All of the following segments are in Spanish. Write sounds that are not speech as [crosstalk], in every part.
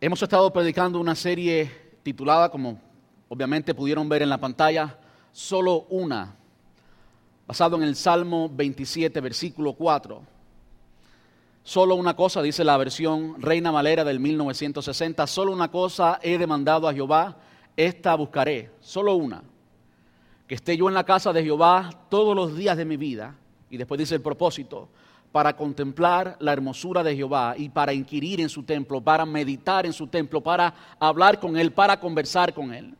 Hemos estado predicando una serie titulada, como obviamente pudieron ver en la pantalla, Solo una, basado en el Salmo 27, versículo 4. Solo una cosa, dice la versión Reina Valera del 1960, solo una cosa he demandado a Jehová, esta buscaré, solo una, que esté yo en la casa de Jehová todos los días de mi vida, y después dice el propósito, para contemplar la hermosura de Jehová y para inquirir en su templo, para meditar en su templo, para hablar con Él, para conversar con Él.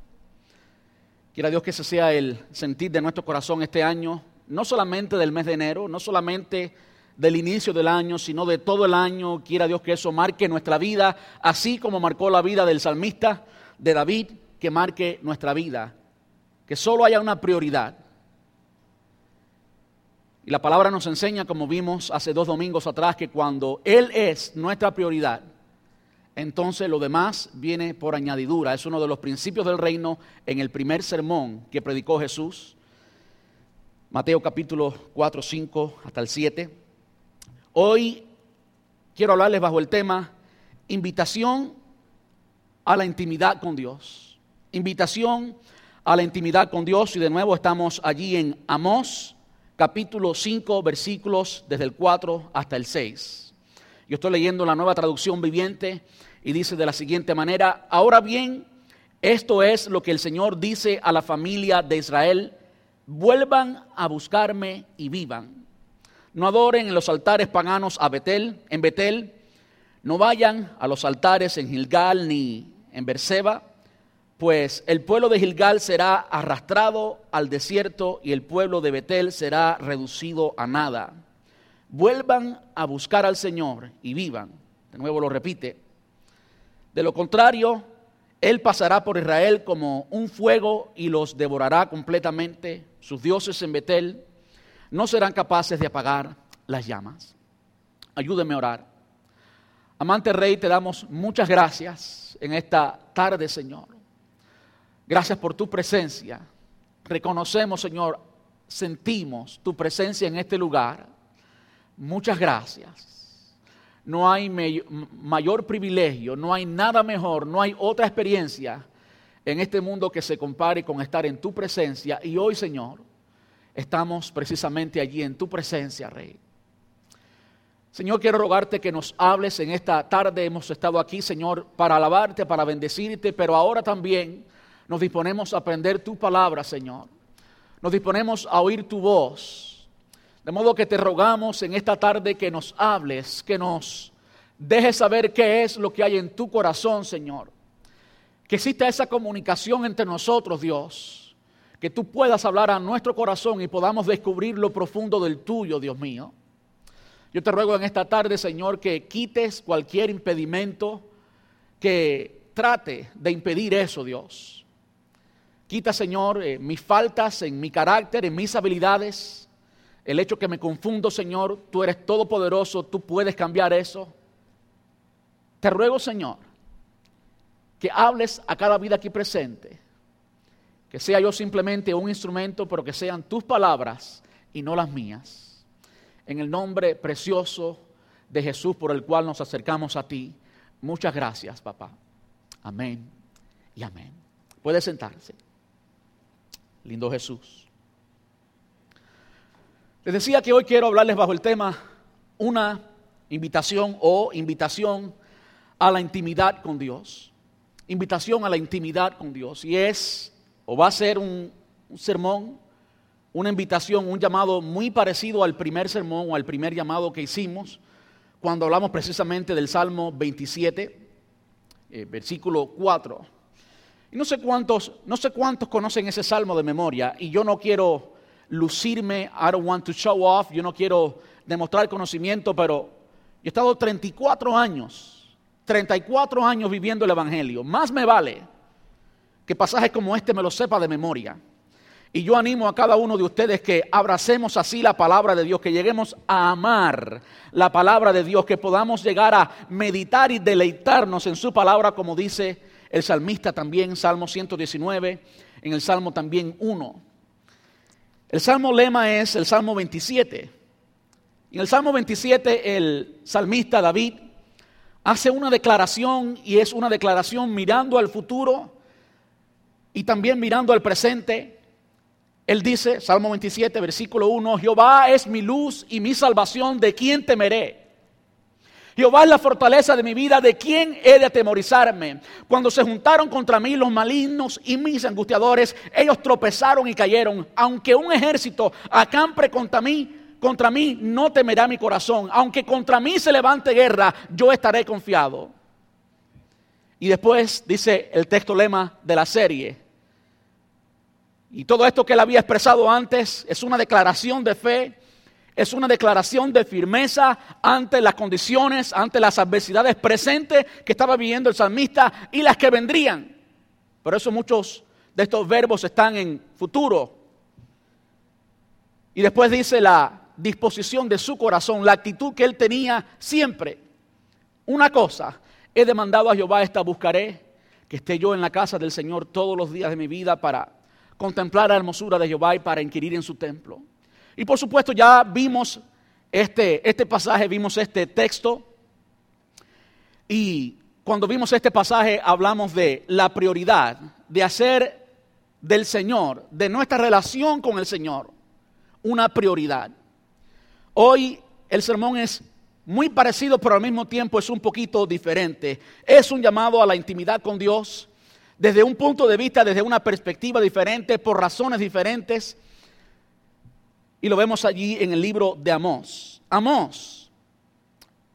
Quiera Dios que ese sea el sentir de nuestro corazón este año, no solamente del mes de enero, no solamente del inicio del año, sino de todo el año. Quiera Dios que eso marque nuestra vida, así como marcó la vida del salmista, de David, que marque nuestra vida. Que solo haya una prioridad y la palabra nos enseña, como vimos hace dos domingos atrás, que cuando Él es nuestra prioridad, entonces lo demás viene por añadidura. Es uno de los principios del reino en el primer sermón que predicó Jesús. Mateo capítulo 4, 5 hasta el 7. Hoy quiero hablarles bajo el tema invitación a la intimidad con Dios. Invitación a la intimidad con Dios y de nuevo estamos allí en Amós capítulo 5, versículos desde el 4 hasta el 6. Yo estoy leyendo la nueva traducción viviente y dice de la siguiente manera, ahora bien, esto es lo que el Señor dice a la familia de Israel, vuelvan a buscarme y vivan. No adoren en los altares paganos a Betel, en Betel, no vayan a los altares en Gilgal ni en Berseba, pues el pueblo de Gilgal será arrastrado al desierto y el pueblo de Betel será reducido a nada. Vuelvan a buscar al Señor y vivan. De nuevo lo repite. De lo contrario, Él pasará por Israel como un fuego y los devorará completamente. Sus dioses en Betel no serán capaces de apagar las llamas. Ayúdeme a orar. Amante Rey, te damos muchas gracias en esta tarde, Señor. Gracias por tu presencia. Reconocemos, Señor, sentimos tu presencia en este lugar. Muchas gracias. No hay mayor privilegio, no hay nada mejor, no hay otra experiencia en este mundo que se compare con estar en tu presencia. Y hoy, Señor, estamos precisamente allí en tu presencia, Rey. Señor, quiero rogarte que nos hables en esta tarde. Hemos estado aquí, Señor, para alabarte, para bendecirte, pero ahora también nos disponemos a aprender tu palabra, Señor. Nos disponemos a oír tu voz. De modo que te rogamos en esta tarde que nos hables, que nos dejes saber qué es lo que hay en tu corazón, Señor. Que exista esa comunicación entre nosotros, Dios. Que tú puedas hablar a nuestro corazón y podamos descubrir lo profundo del tuyo, Dios mío. Yo te ruego en esta tarde, Señor, que quites cualquier impedimento que trate de impedir eso, Dios. Quita, Señor, eh, mis faltas en mi carácter, en mis habilidades. El hecho que me confundo, Señor, tú eres todopoderoso, tú puedes cambiar eso. Te ruego, Señor, que hables a cada vida aquí presente. Que sea yo simplemente un instrumento, pero que sean tus palabras y no las mías. En el nombre precioso de Jesús por el cual nos acercamos a ti. Muchas gracias, papá. Amén y amén. Puede sentarse. Lindo Jesús. Les decía que hoy quiero hablarles bajo el tema una invitación o invitación a la intimidad con Dios. Invitación a la intimidad con Dios. Y es, o va a ser un, sermón, una invitación, un llamado muy parecido al primer sermón o al primer llamado que hicimos cuando hablamos precisamente del Salmo 27, eh, versículo 4 y no sé cuántos, no sé cuántos conocen ese salmo de memoria y yo no quiero lucirme, I don't want to show off, yo no quiero demostrar conocimiento, pero yo he estado 34 años, 34 años viviendo el Evangelio. Más me vale que pasajes como este me lo sepa de memoria. Y yo animo a cada uno de ustedes que abracemos así la palabra de Dios, que lleguemos a amar la palabra de Dios, que podamos llegar a meditar y deleitarnos en su palabra, como dice el salmista también, Salmo 119, en el Salmo también 1. El Salmo lema es el Salmo 27. En el Salmo 27 el salmista David hace una declaración y es una declaración mirando al futuro y también mirando al presente. Él dice, Salmo 27, versículo 1, Jehová es mi luz y mi salvación, ¿de quién temeré? Jehová es la fortaleza de mi vida, ¿de quién he de atemorizarme? Cuando se juntaron contra mí los malignos y mis angustiadores, ellos tropezaron y cayeron. Aunque un ejército acampe contra mí, contra mí no temerá mi corazón. Aunque contra mí se levante guerra, yo estaré confiado. Y después dice el texto lema de la serie. Y todo esto que él había expresado antes es una declaración de fe es una declaración de firmeza ante las condiciones, ante las adversidades presentes que estaba viviendo el salmista y las que vendrían. Por eso muchos de estos verbos están en futuro. Y después dice la disposición de su corazón, la actitud que él tenía siempre. Una cosa, he demandado a Jehová, esta buscaré, que esté yo en la casa del Señor todos los días de mi vida para contemplar la hermosura de Jehová y para inquirir en su templo. Y por supuesto ya vimos este, este pasaje, vimos este texto. Y cuando vimos este pasaje hablamos de la prioridad de hacer del Señor, de nuestra relación con el Señor, una prioridad. Hoy el sermón es muy parecido, pero al mismo tiempo es un poquito diferente. Es un llamado a la intimidad con Dios desde un punto de vista, desde una perspectiva diferente, por razones diferentes. Y lo vemos allí en el libro de Amós. Amós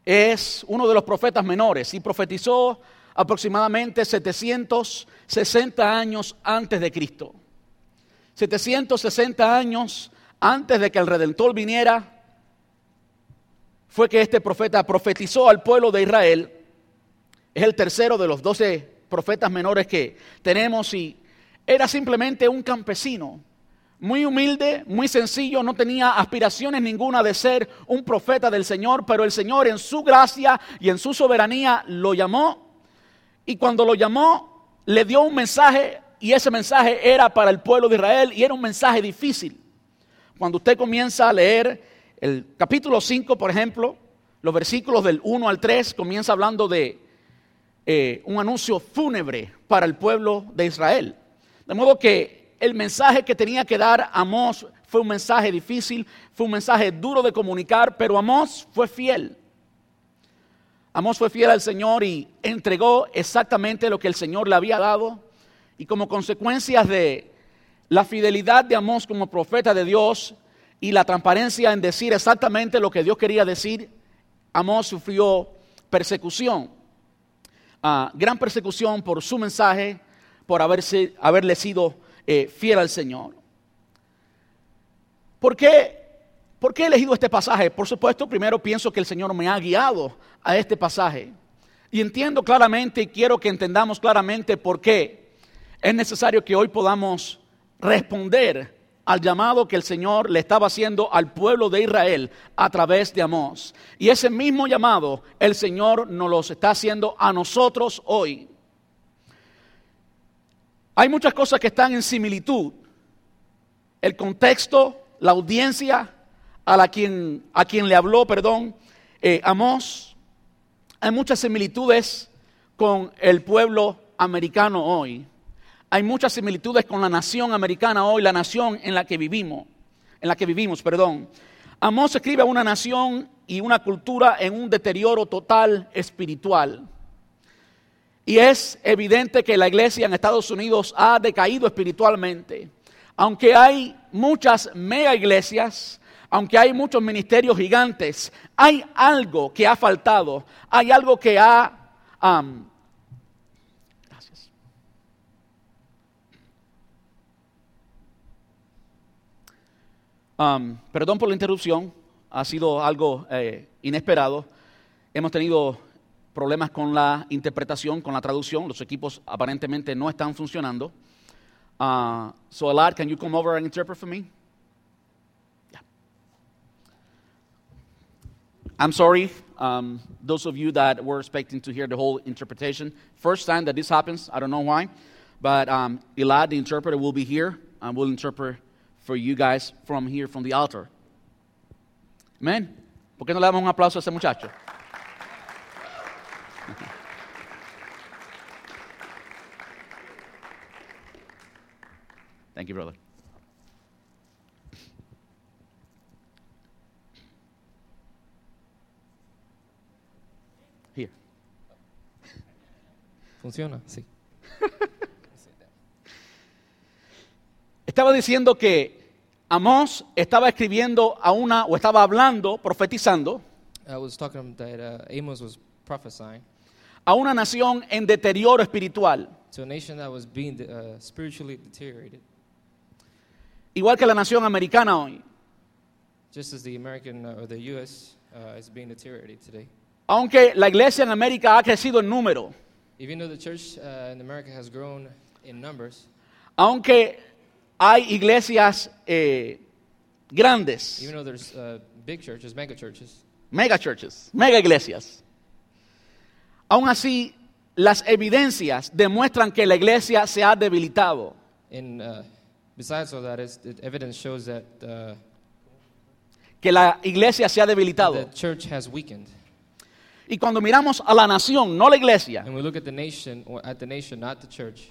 es uno de los profetas menores y profetizó aproximadamente 760 años antes de Cristo. 760 años antes de que el Redentor viniera, fue que este profeta profetizó al pueblo de Israel. Es el tercero de los doce profetas menores que tenemos y era simplemente un campesino muy humilde, muy sencillo, no tenía aspiraciones ninguna de ser un profeta del Señor, pero el Señor en su gracia y en su soberanía lo llamó y cuando lo llamó le dio un mensaje y ese mensaje era para el pueblo de Israel y era un mensaje difícil. Cuando usted comienza a leer el capítulo 5, por ejemplo, los versículos del 1 al 3, comienza hablando de eh, un anuncio fúnebre para el pueblo de Israel. De modo que el mensaje que tenía que dar Amós fue un mensaje difícil, fue un mensaje duro de comunicar, pero Amós fue fiel. Amós fue fiel al Señor y entregó exactamente lo que el Señor le había dado. Y como consecuencia de la fidelidad de Amós como profeta de Dios y la transparencia en decir exactamente lo que Dios quería decir, Amós sufrió persecución. Ah, gran persecución por su mensaje, por haberse, haberle sido eh, fiel al Señor. ¿Por qué? ¿Por qué he elegido este pasaje? Por supuesto, primero pienso que el Señor me ha guiado a este pasaje. Y entiendo claramente y quiero que entendamos claramente por qué es necesario que hoy podamos responder al llamado que el Señor le estaba haciendo al pueblo de Israel a través de Amós. Y ese mismo llamado el Señor nos lo está haciendo a nosotros hoy. Hay muchas cosas que están en similitud. El contexto, la audiencia a, la quien, a quien le habló, perdón, eh, Amós. Hay muchas similitudes con el pueblo americano hoy. Hay muchas similitudes con la nación americana hoy, la nación en la que vivimos, en la que vivimos, perdón. Amós escribe a una nación y una cultura en un deterioro total espiritual. Y es evidente que la iglesia en Estados Unidos ha decaído espiritualmente. Aunque hay muchas mega iglesias, aunque hay muchos ministerios gigantes, hay algo que ha faltado, hay algo que ha... gracias. perdón por la interrupción, ha sido algo eh, inesperado. Hemos tenido problemas con la interpretación, con la traducción. Los equipos aparentemente no están funcionando. Uh, so, Elad, can you come over and interpret for me? Yeah. I'm sorry, um, those of you that were expecting to hear the whole interpretation. First time that this happens, I don't know why, but um, Elad, the interpreter, will be here and will interpret for you guys from here, from the altar. Amen. ¿Por qué no le damos un aplauso a ese muchacho? [laughs] Thank you, brother. Here. ¿Funciona? Sí. Estaba diciendo que Amós estaba escribiendo a una, o estaba hablando, profetizando, I was talking that uh, Amos was prophesying a una nación en deterioro espiritual, to a nation that was being uh, spiritually deteriorated, igual que la nación americana hoy. just as the American uh, or the U.S. Uh, is being deteriorated today. Aunque la iglesia en América ha crecido en número, Even though the church uh, in America has grown in numbers, aunque hay iglesias eh, grandes, even though there's uh, big churches, mega churches, mega churches, mega iglesias, aún así las evidencias demuestran que la iglesia se ha debilitado. and uh, besides all that, is, the evidence shows that uh, que la iglesia se ha debilitado. the church has weakened. Y cuando miramos a la nación, no la iglesia, And we look at the nation, or at the nation, not the church.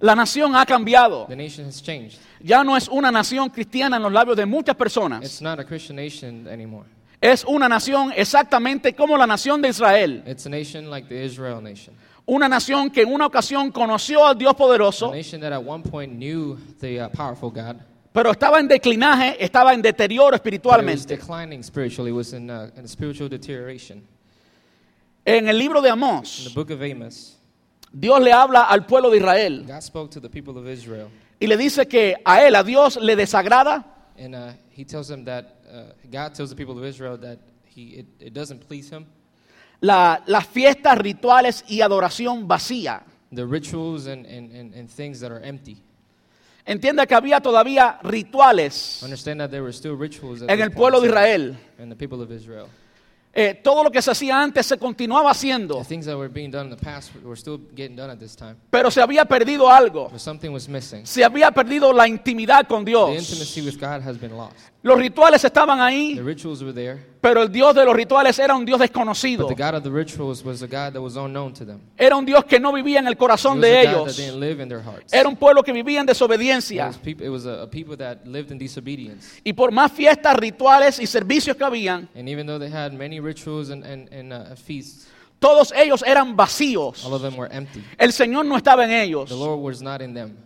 la nación ha cambiado. The nation has changed. Ya no es una nación cristiana en los labios de muchas personas. It's not a Christian nation anymore. Es una nación exactamente como la nación de Israel. It's a nation like the Israel nation. Una nación que en una ocasión conoció al Dios A poderoso, nation that at one point knew the uh, powerful God, pero estaba en declinaje, estaba en deterioro but it was espiritualmente. declining spiritually, was in, uh, in spiritual deterioration. En el libro de In the Amós, book of Amos, Dios le habla al pueblo de Israel God spoke to the people of Israel, y le dice que a él, a Dios, le desagrada and uh, he tells them that uh, God tells the people of Israel that he, it, it doesn't please him. la- las fiestas, rituales y adoración vacía. The rituals and, and, and, and things that are empty. Entienda que había todavía rituales Understand that there were still rituals at en this el point pueblo de in Israel. and the people of Israel. Eh, todo lo que se hacía antes se continuaba haciendo, The things that were being done in the past were still getting done at this time. pero se había perdido algo. But something was missing. Se había perdido la intimidad con The Dios. intimacy with God has been lost. Los rituales estaban The ahí, rituals were there, pero el Dios de los rituales era un Dios desconocido. but the God of the rituals was a God that was unknown to them. Era un Dios que no vivía en el It corazón was de ellos. Era un pueblo que vivía en desobediencia. Y por más fiestas, rituales y servicios que habían, And even though they had many rituals and, and, and uh, feasts, todos ellos eran vacíos. all of them were empty. El Señor no estaba en ellos. The Lord was not in them.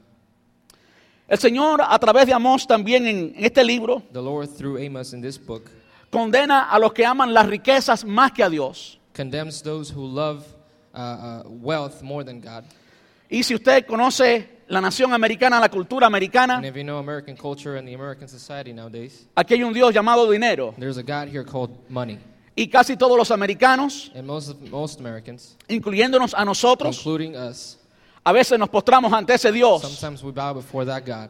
El Señor, a través de Amós, también en este libro, The Lord, through Amos in this book, condena a los que aman las riquezas más que a Dios. condemns those who love uh, uh, wealth more than God. Y si usted conoce la nación americana, la cultura americana, And if you know American culture and the American society nowadays, aquí hay un Dios llamado dinero. there's a God here called money. Y casi todos los americanos, And most, of, most Americans, incluyéndonos a nosotros, including us, a veces nos postramos ante ese Dios. sometimes we bow before that God.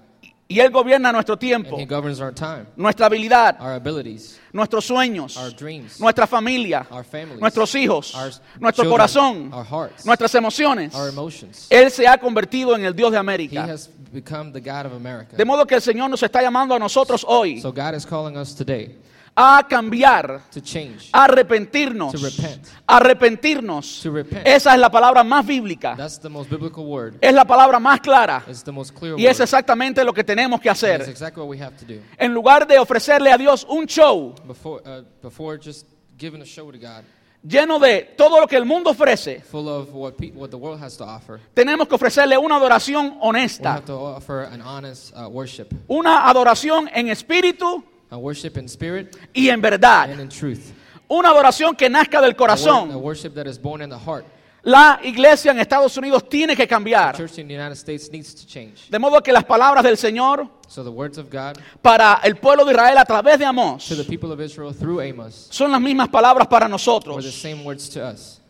Y Él gobierna nuestro And tiempo, He governs our time, nuestra habilidad, our abilities, nuestros sueños, our dreams, nuestra familia, our families, nuestros hijos, our nuestro children, corazón, our hearts, nuestras emociones. our emotions. Él se ha convertido en el Dios de He América. has become the God of America. De modo que el Señor nos está llamando a nosotros hoy So God is calling us today a cambiar, to change, a arrepentirnos, To repent. arrepentirnos. to repent. Esa es la palabra más bíblica, That's the most biblical word. es la palabra más clara It's the most clear y es word. exactamente lo que tenemos que hacer. exactly what we have to do. En lugar de ofrecerle a Dios un show Before, uh, before just giving a show to God, lleno de todo lo que el mundo ofrece, full of what, the world has to offer, tenemos que ofrecerle una adoración we honesta, have to offer an honest uh, worship. una adoración en espíritu A worship in spirit y en verdad, and in truth. una adoración que nazca del A, corazón. worship that is born in the heart. La iglesia en Estados Unidos tiene que The cambiar. church in the United States needs to change. De modo que las palabras del Señor So the words of God para el pueblo de Israel a través de to the people of Israel through Amos son las mismas palabras para were the nosotros. same words to us.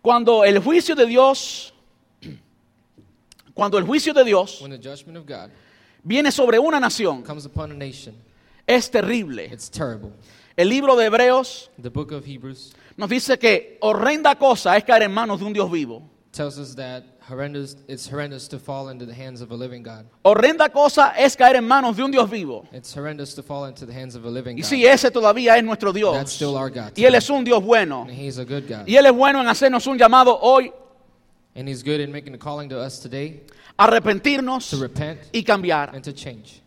Cuando el juicio de Dios, cuando el juicio de Dios When the judgment of God viene sobre una nación, comes upon a nation, es terrible. it's terrible. El libro de Hebreos The book of Hebrews nos dice que horrenda cosa es caer en manos de un Dios vivo. tells us that horrendous, it's horrendous to fall into the hands of a living God. Horrenda cosa es caer en manos de un Dios vivo. It's horrendous to fall into the hands of a living Y God. sí, ese todavía es nuestro That's Dios. still our God. Y Él es un Dios bueno. And He's a good God. Y Él es bueno en hacernos un llamado hoy And He's good in making a calling to us today arrepentirnos to repent y cambiar. and to change.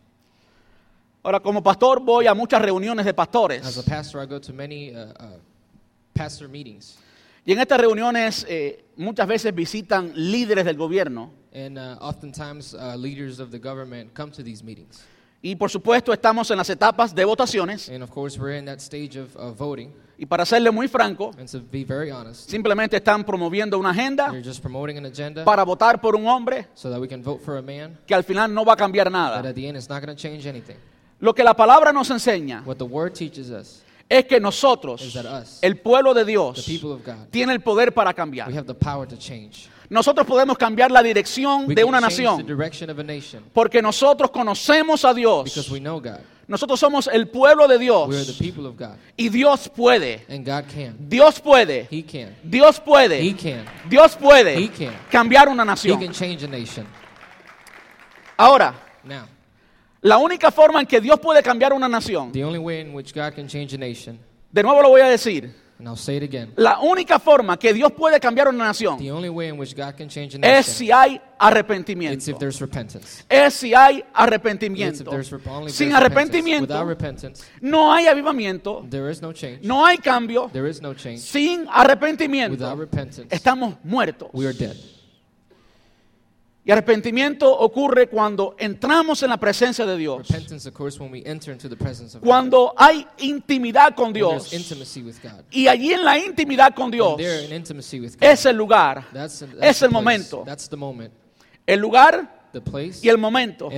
Ahora, como pastor voy a muchas reuniones de As a pastores. pastor, I go to many uh, uh, pastor meetings. Y en estas reuniones eh, muchas veces visitan líderes del gobierno. And uh, oftentimes, uh, leaders of the government come to these meetings. Y por supuesto estamos en las etapas de votaciones. And of course, we're in that stage of voting. Y para serle muy franco, And to be very honest, simplemente están promoviendo una agenda you're just promoting an agenda para votar por un hombre so that we can vote for a man, que al final no va a cambiar nada. at the end, it's not going to change anything. Lo que la palabra nos enseña What the word teaches us es que nosotros, is that us, el pueblo de the Dios, people of God, tiene el poder para we cambiar. have the power to change. Nosotros podemos cambiar la dirección de una nación. porque nosotros conocemos a Dios. Nosotros somos el pueblo de Dios. Y Dios puede. Dios puede. Dios puede. Dios puede cambiar una nación. Ahora, la única forma en que Dios puede cambiar una nación, the only way in which God can change a nation, de nuevo lo voy a decir, and I'll say it again, la única forma que Dios puede cambiar una nación the only way in which God can change a es nation si hay it's arrepentimiento. if there's repentance. Es si hay It's if arrepentimiento. there's rep- only if Sin there's repentance. arrepentimiento repentance, no hay avivamiento, there is no change. no hay cambio. There is no change. Sin Without arrepentimiento repentance, estamos muertos. we are dead. Y arrepentimiento ocurre cuando entramos en la presencia de Dios. Repentance occurs when we enter into the presence of God. Cuando hay intimidad con Dios. Y allí en la intimidad con Dios es el lugar, es el momento. El lugar y el momento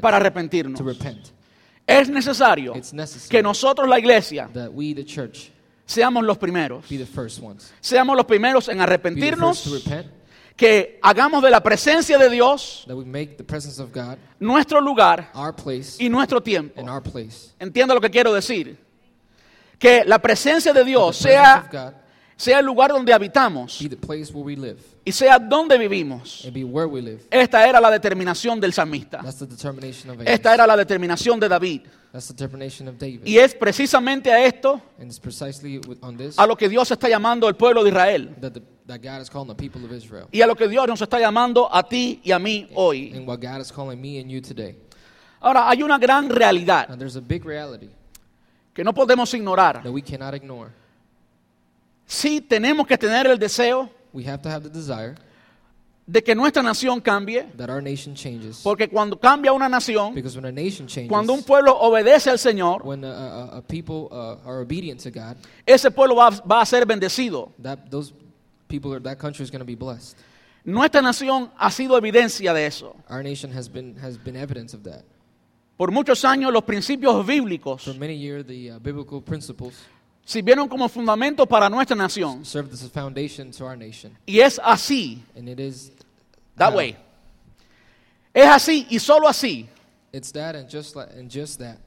para arrepentirnos. Es necesario que nosotros, la iglesia, seamos los primeros. Seamos los primeros en arrepentirnos, repent. Que hagamos de la presencia de Dios That we make the presence of God nuestro lugar our place y nuestro tiempo. and our place. Entienda lo que quiero decir. Que la presencia de The Dios presence sea, of God sea el lugar donde habitamos be the place where we live y sea donde vivimos. Esta era la determinación del salmista. Esta era la determinación de David. Y es precisamente a esto a lo que Dios está llamando al pueblo de Israel. that, the, that God is calling the people of Israel. Y a lo que Dios nos está llamando a ti y a mí hoy. And what God is calling me and you today. Ahora, hay una gran realidad Now, there's a big reality que no podemos ignorar. that we cannot ignore. Sí tenemos que tener el deseo We have to have the desire de que nuestra nación cambie, that our nation changes. porque cuando cambia una nación, Because when a nation changes, cuando un pueblo obedece al Señor, when a, a, a people uh, are obedient to God, ese pueblo va, va a ser bendecido. that those people that country is going to be blessed. Nuestra nación ha sido evidencia de eso. Our nation has been has been evidence of that. Por muchos años los principios bíblicos For many years, the uh, biblical principles sirvieron como fundamento para nuestra nación. served as a foundation to our nation, Y es así, and it is that way. Es así y solo así It's that, and just like, and just that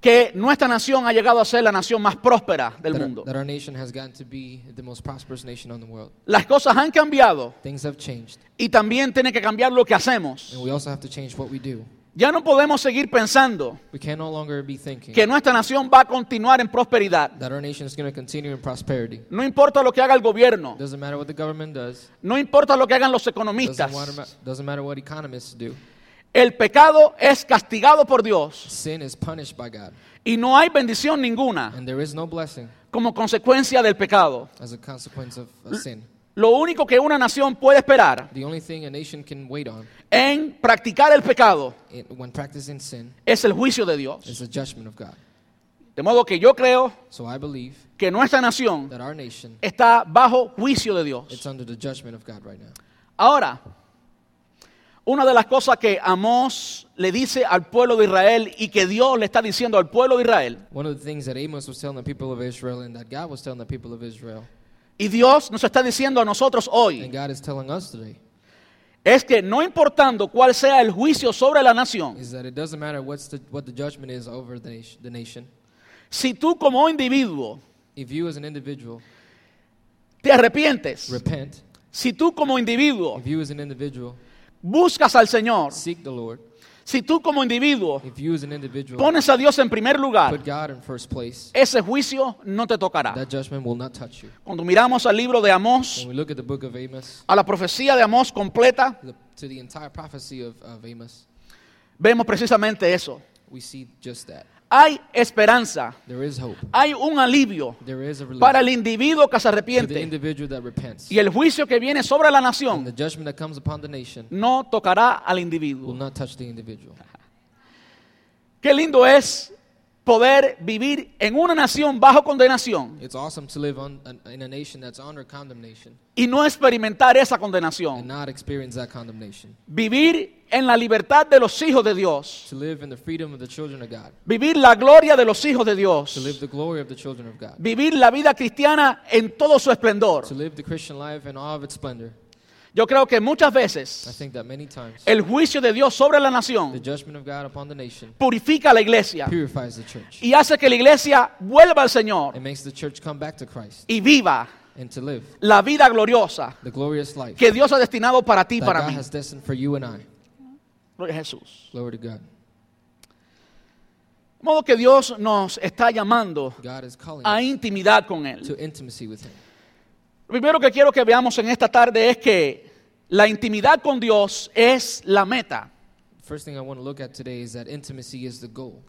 que nuestra nación ha llegado a ser la nación más próspera del that our, mundo. that our nation has gotten to be the most prosperous nation on the world. Las cosas han cambiado Things have changed, y también tiene que cambiar lo que hacemos. and we also have to change what we do. Ya no podemos seguir pensando We can no longer be thinking que nuestra nación va a continuar en prosperidad. that our nation is going to continue in prosperity. No importa lo que haga el gobierno, Doesn't matter what the government does. no importa lo que hagan los Doesn't economistas. matter, doesn't matter what economists do. El pecado es castigado por Dios Sin is punished by God, y no hay bendición ninguna and there is no blessing como consecuencia del pecado. as a consequence of, of sin. Lo único que una nación puede esperar The only thing a nation can wait on en practicar el pecado in, when practicing sin es el juicio de Dios. is the judgment of God. De modo que yo creo So I believe que nuestra nación that our nation está bajo juicio de Dios. it's under the judgment of God right now. Ahora, una de las cosas que Amós le dice al pueblo de Israel y que Dios le está diciendo al pueblo de Israel, One of the things that Amos was telling the people of Israel and that God was telling the people of Israel y Dios nos está diciendo a nosotros and hoy, God is telling us today es que no importando cuál sea el juicio sobre la nación, is that it doesn't matter what's the, what the judgment is over the nation, the nation. si tú como individuo If you as an individual te arrepientes, repent, Si tú como individuo If you as an individual buscas al Señor, seek the Lord, si tú como individuo if you as an individual pones a Dios en primer lugar, put God in first place, ese juicio no te tocará. that judgment will not touch you. Cuando miramos al libro de Amós, When we look at the book of Amos, a la profecía de Amós completa, the, to the entire prophecy of, of Amos, vemos precisamente eso. we see just that. Hay esperanza, There is hope. hay un alivio There is a relief para el individuo que se for the arrepiente. individual that repents. Y el juicio que viene sobre la And nación the judgment that comes upon the nation no tocará al will individuo. not touch the individual. [laughs] Qué lindo es poder vivir en una nación bajo condenación It's awesome to live on, in a nation that's under condemnation y no experimentar esa and condenación. not experience that condemnation. Vivir en la libertad de los hijos de Dios. To live in the freedom of the children of God. Vivir la gloria de los hijos de To Dios. live the glory of the children of God. Vivir la vida cristiana en todo su esplendor. To live the Christian life in all of its splendor. Yo creo que muchas veces el juicio de Dios sobre la nación purifica a la iglesia y hace que la iglesia vuelva al Señor It makes the church come back to Christ y viva and to live la vida gloriosa the glorious life que Dios ha destinado para ti y para God mí. has destined for you and I. Gloria a Jesús. Glory to God. De modo que Dios nos está llamando a intimidad con Él. to intimacy with Him. Lo primero que quiero que veamos en esta tarde es que la intimidad con Dios es la meta. First thing I want to look at today is that intimacy is the goal.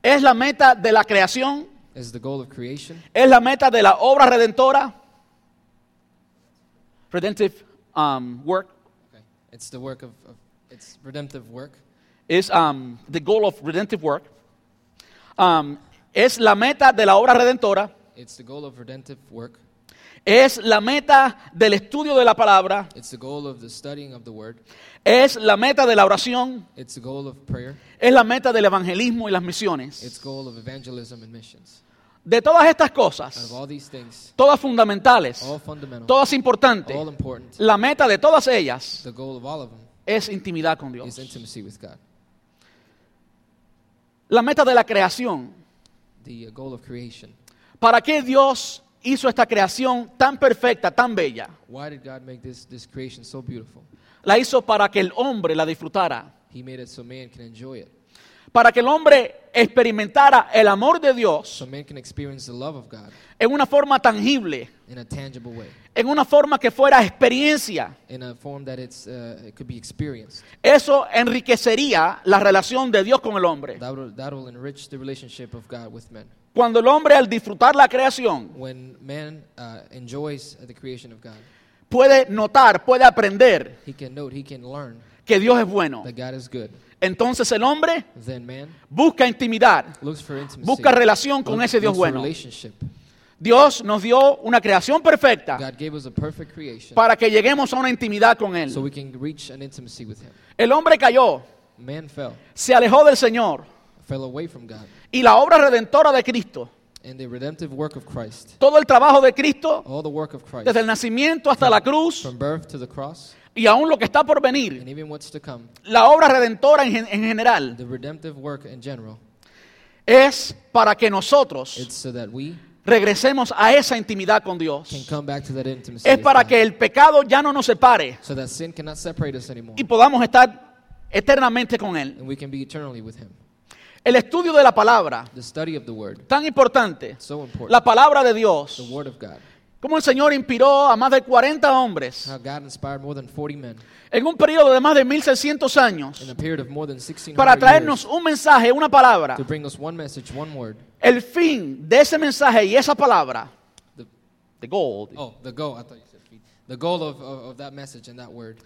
Es la meta de la creación, Is the goal of creation. es la meta de la obra redentora. Redemptive um, work Okay. It's the work of, of it's redemptive work. is um, the goal of redemptive work. Um, es la meta de la obra redentora. It's the goal of redemptive work. Es la meta del estudio de la palabra. It's the goal of the studying of the word. Es la meta de la oración. It's the goal of prayer. Es la meta del evangelismo y las It's misiones. goal of evangelism and missions. De todas estas cosas, things, todas fundamentales, todas importantes, all important, la meta de todas ellas the goal of all of them es intimidad con is Dios. intimacy with God. La meta de la creación. The uh, goal of creation. ¿Para qué Dios hizo esta creación tan perfecta, tan bella? Why did God make this, this creation so beautiful? La hizo para que el hombre la disfrutara. He made it so man can enjoy it. Para que el hombre experimentara el amor de Dios So man can experience the love of God en una forma tangible, in a tangible way, en una forma que fuera experiencia. in a form that it's, uh, it could be experienced. Eso enriquecería la relación de Dios con el hombre. That will, that will enrich the relationship of God with men. Cuando el hombre al disfrutar la creación When man uh, enjoys the creation of God, puede notar, puede aprender he can note, he can learn que Dios es bueno. that God is good. Entonces el hombre Then man busca intimidad, looks for intimacy. busca relación con ese Dios looks for bueno. relationship. Dios nos dio una creación perfecta God gave us a perfect creation para que lleguemos a una intimidad con Él. so we can reach an intimacy with him. El hombre cayó, Man fell, se alejó del Señor fell away from God. y la obra redentora de Cristo, And the redemptive work of Christ, todo el trabajo de Cristo, all the work of Christ, desde el nacimiento hasta la cruz from birth to the cross, y aún lo que está por venir, and even what's to come, la obra redentora en, gen- en general, the redemptive work in general, es para que nosotros it's so that we regresemos a esa intimidad con Dios. can come back to that intimacy. Es para que el pecado ya no nos separe so that sin cannot separate us anymore, y podamos estar eternamente con Él. and we can be eternally with Him. El estudio de la palabra, The study of the Word, tan importante, so important. la palabra de the Dios, Word of God. como el Señor inspiró a más de 40 hombres How God inspired more than 40 men en un periodo de más de 1600 años in a period of more than 1600 para traernos years un mensaje, una palabra. to bring us one message, one word. El fin de ese mensaje y esa palabra, The, the goal, oh, the goal. I thought you said feed. The goal of, of, of that message and that word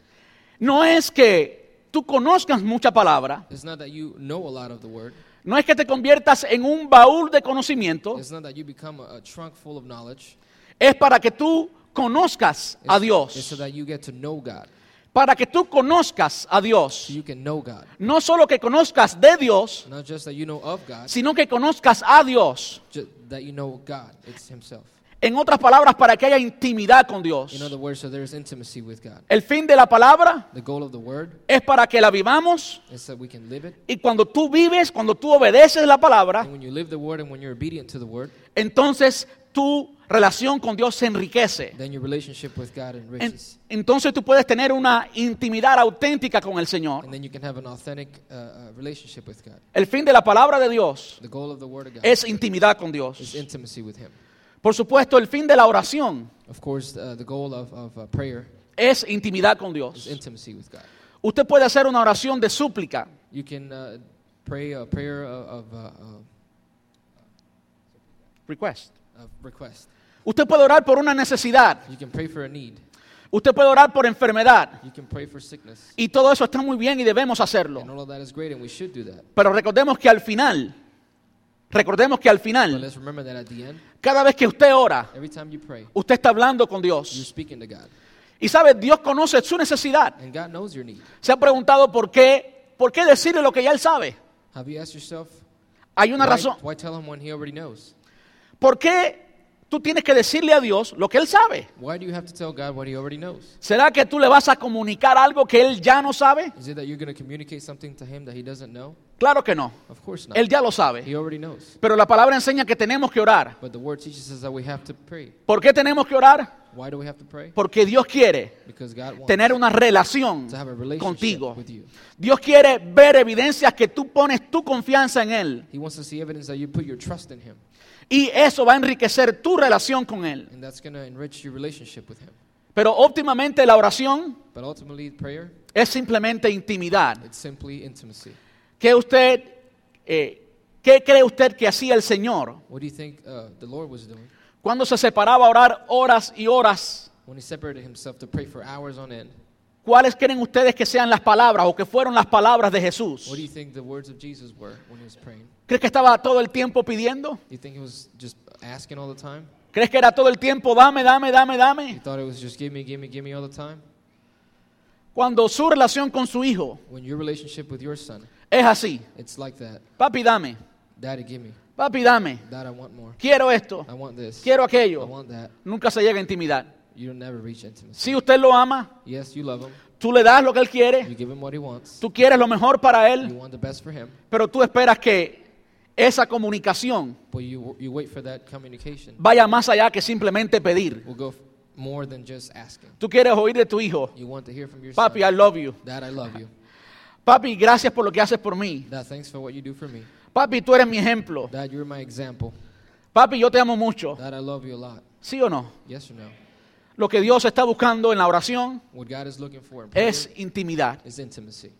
no es que tú conozcas mucha palabra, is not that you know a lot of the word. No es que te conviertas en un baúl de conocimiento, It's not that you become a, a trunk full of knowledge. es para que tú conozcas a Dios, so that you get to know God. para que tú conozcas a Dios. So you can know God. No solo que conozcas de Dios, Not just that you know of God, sino que conozcas a Dios. En otras palabras, para que haya intimidad con Dios. In other words, so there's intimacy with God. El fin de la palabra The goal of the word es para que la vivamos is that we can live it. y cuando tú vives, cuando tú obedeces la palabra, And when you live the word and when you're obedient to the word, entonces tu relación con Dios se enriquece. then your relationship with God En- enriches. entonces tú puedes tener una intimidad auténtica con el Señor. And then you can have an authentic uh, uh, relationship with God. El fin de la palabra de Dios The goal of the Word of God es intimidad con is Dios. intimacy with Him. Por supuesto, el fin de la oración Of course, uh, the goal of, of uh, prayer es intimidad con is Dios. intimacy with God. Usted puede hacer una oración de súplica, You can uh, pray a prayer of, of, uh, uh, request. of request. Usted puede orar por una necesidad. You can pray for a need. Usted puede orar por enfermedad. You can pray for sickness. Y todo eso está muy bien y debemos And hacerlo. all of that is great, and we should do that. Pero recordemos que al final, recordemos que al final, cada vez que usted ora, usted está hablando con Dios. Y sabe, Dios conoce su necesidad. Se ha preguntado por qué, por qué decirle lo que ya Él sabe. Hay una why, razón. why tell Him when He already knows? ¿Por qué tú tienes que decirle a Dios lo que Él sabe? Why do you have to tell God what He already knows? ¿Será que tú le vas a comunicar algo que Él ya no sabe? Is it that you're going to communicate something to Him that He doesn't know? Claro que no. Of course not. Él ya lo sabe. He already knows. Pero la palabra enseña que tenemos que orar. But the Word teaches us that we have to pray. ¿Por qué tenemos que orar? Why do we have to pray? Porque Dios quiere Because God wants tener una relación to have a relationship contigo. with you. Dios quiere ver evidencias que tú pones tu confianza en Él. He wants to see evidence that you put your trust in Him. Y eso va a enriquecer tu relación con Él. And that's going to enrich your relationship with Him. Pero óptimamente la oración But ultimately, prayer, es simplemente intimidad. it's simply intimacy. ¿Qué usted, eh, qué cree usted que hacía el Señor What do you think uh, the Lord was doing cuando se separaba a orar horas y horas? when He separated Himself to pray for hours on end? ¿Cuáles creen ustedes que sean las palabras o que fueron las palabras de Jesús? What do you think the words of Jesus were when He was praying? ¿Crees que estaba todo el tiempo pidiendo? Do you think He was just asking all the time? ¿Crees que era todo el tiempo dame, dame, dame, You dame? thought it was just give me, give me, give me all the time? Cuando su relación con su hijo When your relationship with your son, es así, it's like that. papi, dame, Daddy, give me. papi, dame, Dad, I want more. quiero esto, I want this. quiero I aquello, want that. nunca se llega a intimidad. You'll never reach intimacy. Si usted lo ama, Yes, you love him. tú le das lo que él quiere, You give him what he wants. tú quieres lo mejor para You él, want the best for him. pero tú esperas que esa comunicación But you, you wait for that communication. vaya más allá que simplemente pedir. Will go more than just asking. Tú quieres oír de tu hijo, You want to hear from your papi, I son. love you. Dad, I love you. Papi, gracias por lo que haces por mí. Dad, thanks for what you do for me. Papi, tú eres mi ejemplo. Dad, you're my example. Papi, yo te amo mucho. Dad, I love you a lot. ¿Sí o no? Yes or no? Lo que Dios está buscando en la oración What God is looking for in prayer es intimidad. is intimacy.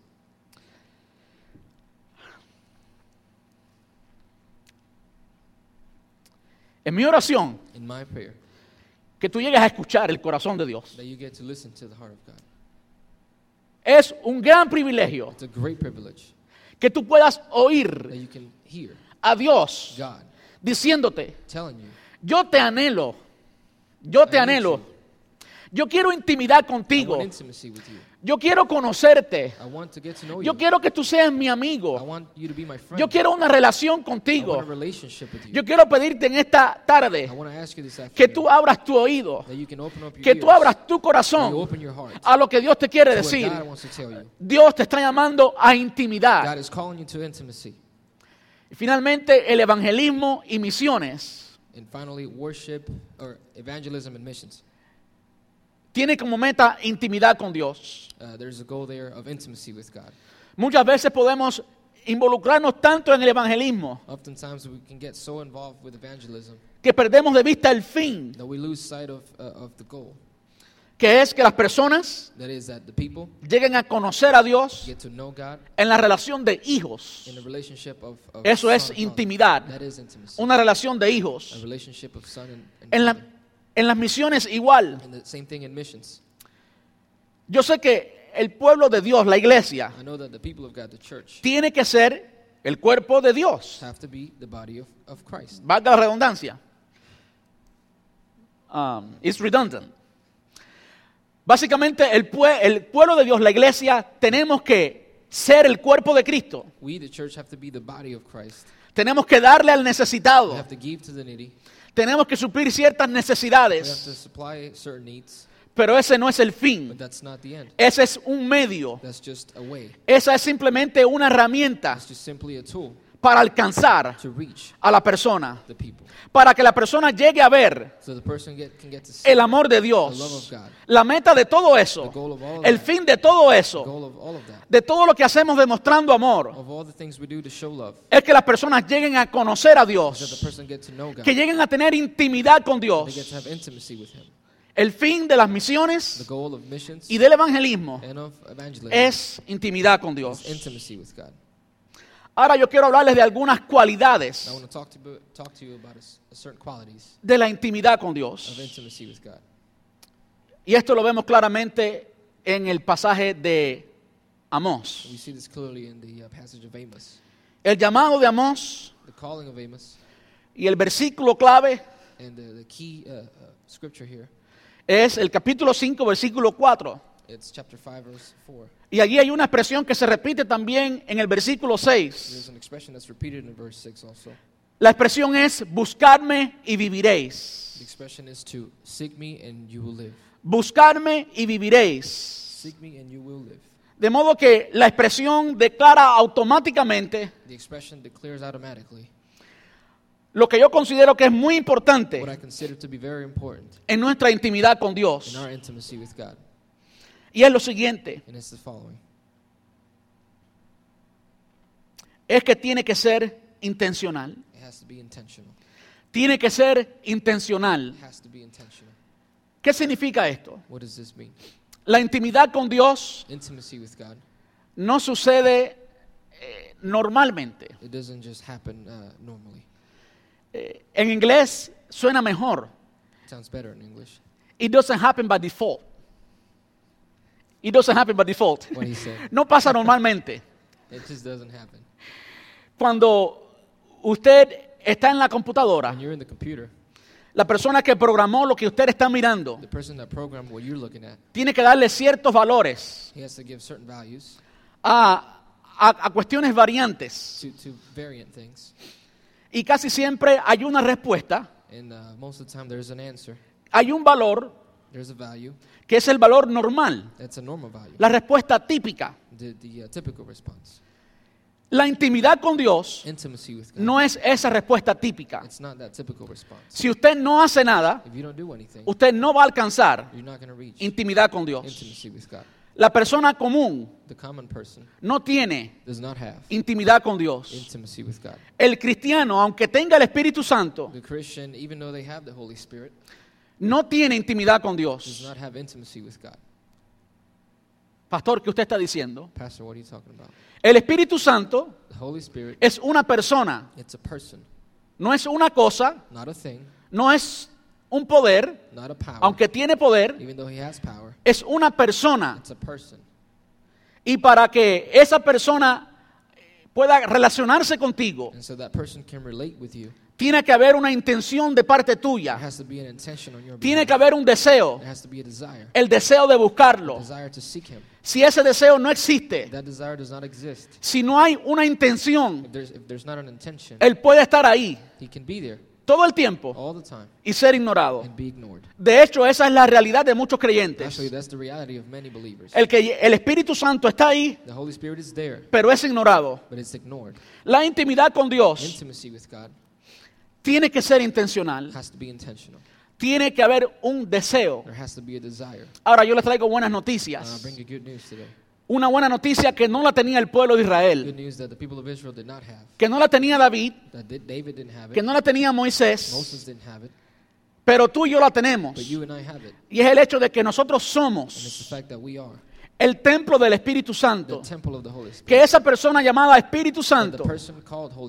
En mi oración, In my prayer, que tú llegues a escuchar el corazón de Dios. that you get to listen to the heart of God. Es un gran privilegio It's a great privilege que tú puedas that oír you can hear a Dios God diciéndote, telling you, yo te anhelo, yo te I need anhelo, you. Yo quiero intimidad contigo, yo quiero conocerte, yo quiero que tú seas mi amigo, yo quiero una relación contigo, yo quiero pedirte en esta tarde que tú abras tu oído, que tú abras tu corazón a lo que Dios te quiere decir. Dios te está llamando a intimidad. Y finalmente, el evangelismo y misiones. And finally, worship or evangelism and missions. Tiene como meta intimidad con Dios. Uh, there's a goal there of intimacy with God. Muchas veces podemos involucrarnos tanto en el evangelismo Oftentimes, we can get so involved with evangelism que perdemos de vista el fin, that we lose sight of, uh, of the goal. que es que las personas That is, that the people lleguen a conocer a Dios get to know God en la relación de hijos. in a relationship of, of Eso es son and father. intimidad. That is intimacy. Una relación de A hijos. relationship of son and, and En, la- father. En las misiones igual. And the same thing in missions. Yo sé que el pueblo de Dios, la iglesia, I know that the people of God, the church, tiene que ser el cuerpo de Dios. have to be the body of, of Christ. Valga la redundancia. Um, it's redundant. Básicamente, el, pue- el pueblo de Dios, la iglesia, tenemos que ser el cuerpo de Cristo. We, the church, have to be the body of Christ. Tenemos que darle al We necesitado. have to give to the needy. Tenemos que suplir ciertas necesidades. Pero ese no es el fin. Ese es un medio. Esa es simplemente una herramienta Para alcanzar to reach a la persona, para que la persona llegue a ver So the person get, can get to see el amor de the love of Dios. God. La meta de todo The eso, goal of all of el fin de todo The eso, goal of all of that. de todo lo que hacemos demostrando amor, Of all the things we do to show love. es que las personas lleguen a conocer a Dios, person get to know God. que lleguen a tener intimidad con Dios. El fin de las misiones y del evangelismo es intimidad con Dios. Ahora yo quiero hablarles de algunas cualidades de la intimidad con Dios. Y esto lo vemos claramente en el pasaje de Amós. Uh, passage of Amos. El llamado de Amós The calling of Amos y el versículo clave and the, the key uh, uh, scripture here. es el capítulo 5, versículo 4. It's chapter 5, verse 4. Y allí hay una expresión que se repite también en el versículo 6. There's an expression that's repeated in verse 6 also. La expresión es buscarme y The viviréis. expression is to seek me and you will live. Buscarme y viviréis. Seek me and you will live. De modo que la expresión declara automáticamente The expression declares automatically lo que yo considero que es muy importante what I consider to be very important en nuestra intimidad con in Dios. our intimacy with God. Y es lo siguiente, es que tiene que ser intencional. it has to be intentional. Tiene que ser intencional. It has to be intentional. ¿Qué significa esto? What does this mean? La intimidad con Dios no sucede eh, normalmente. It doesn't just happen uh, normally. Eh, en inglés suena mejor. It sounds better in English. It doesn't happen by default. It doesn't happen by default. What he said. No pasa normalmente. It just doesn't happen. Cuando usted está en la computadora, When you're in the computer, la persona que programó lo que usted está mirando the person that programmed what you're looking at, tiene que darle ciertos valores he has to give certain values a, a- a cuestiones variantes. to, to variant things. Y casi siempre hay una respuesta, And uh, most of the time, there's an answer. hay un valor There's a value. que es el valor normal, That's a normal value. la respuesta típica. The, the uh, typical response. La intimidad con Dios Intimacy with God. no es esa respuesta típica. It's not that typical response. Si usted no hace nada, If you don't do anything, usted no va a alcanzar you're not going to reach intimidad con Dios. intimacy with God. La persona común The common person no tiene does not have intimidad con Dios. intimacy with God. El cristiano, aunque tenga el Espíritu Santo, The Christian, even though they have the Holy Spirit, no tiene intimidad con does Dios. not have intimacy with God. Pastor, ¿qué usted está diciendo? Pastor, what are you talking about? El Espíritu Santo The Holy Spirit, es una persona, it's a person, no es una cosa, not a thing, no es un poder, not a power. aunque tiene poder, Even though he has power, es una persona. it's a person. Y para que esa persona pueda relacionarse contigo, And so that person can relate with you. Tiene que haber una intención de parte tuya, tiene que haber un deseo, el deseo de buscarlo. Si ese deseo no existe, si no hay una intención, if there's, if there's not an intention, él puede estar ahí he can be there todo el tiempo y ser ignorado. De hecho, esa es la realidad de muchos creyentes. El que el Espíritu Santo está ahí, The Holy Spirit is there, pero es ignorado. but it's ignored. La intimidad con Dios tiene que ser intencional. has to be intentional. Tiene que haber un deseo. There has to be a desire. Ahora yo les traigo buenas noticias. good news today. Una buena noticia que no la tenía el pueblo de Good Israel, news that the people of Israel did not have, que no la tenía David, that Di- David didn't have que no la tenía Moisés, Moses didn't have it, pero tú y yo la tenemos. but you and I have it. Y es el hecho de que nosotros somos el templo del Espíritu Santo. Que esa persona llamada Espíritu Santo,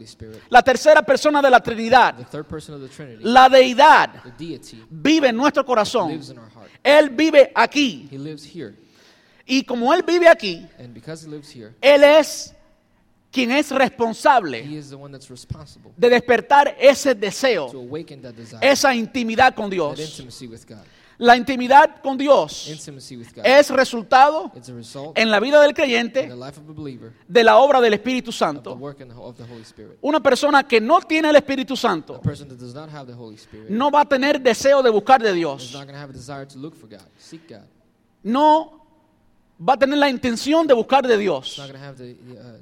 Spirit, la tercera persona de la Trinidad, third person of the Trinity, la deidad, the deity, vive en nuestro corazón. Él vive aquí. He lives here. Y como Él vive aquí, And because he lives here, Él es quien es responsable de despertar ese to deseo, awaken that desire, esa intimidad con Dios. La intimidad con Dios es resultado en la vida del creyente de la obra del Espíritu Santo. Una persona que no tiene el Espíritu Santo no va a tener deseo de buscar de Dios. No va a tener la intención de buscar de Dios. uh, uh,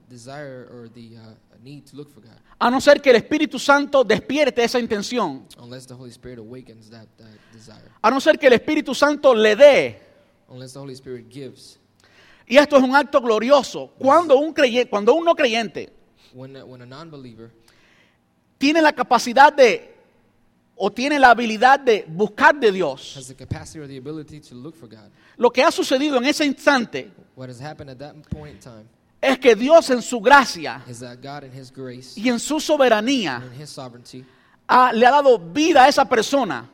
A no ser que el Espíritu Santo despierte esa intención. unless the Holy Spirit awakens that, that desire. A no ser que el Espíritu Santo le dé. Unless the Holy Spirit gives. Y esto es un acto glorioso. Cuando un, creyente, cuando un no creyente tiene la capacidad de, o tiene la habilidad de buscar de Dios, has the capacity or the ability to look for God, lo que ha sucedido en ese instante what has happened at that point in time es que Dios en su gracia is that God, in His grace y en su soberanía ha- le ha dado vida a esa persona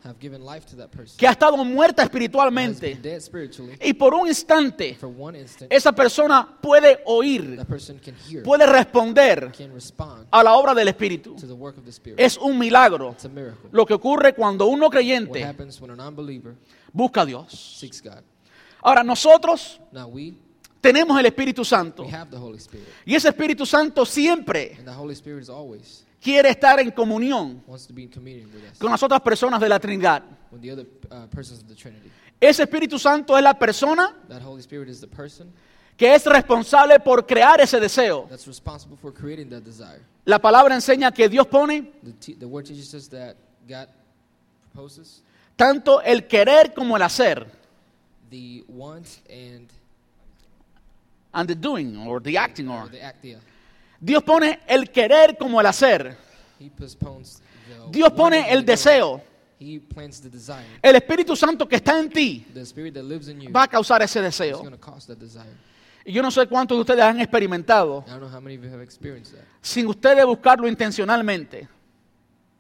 que ha estado muerta espiritualmente. Y por un instante esa persona puede oír, puede responder a la obra del Espíritu. Es un milagro lo que ocurre cuando un no creyente busca a Dios. Ahora nosotros tenemos el Espíritu Santo we have the Holy Spirit. y ese Espíritu Santo siempre Quiere estar en comunión con las otras personas de la Trinidad. uh. Ese Espíritu Santo es la persona que es responsable por crear ese deseo. La palabra enseña que Dios pone tanto el querer como el hacer. and the doing or the acting or or. the act. Yeah. Dios pone el querer como el hacer. Dios pone el deseo. He plants the desire. El Espíritu Santo que está en ti The spirit that lives in you va a causar ese deseo. going to cause that desire. Y yo no sé cuántos de ustedes han experimentado I don't know how many of you have experienced that. sin ustedes buscarlo intencionalmente.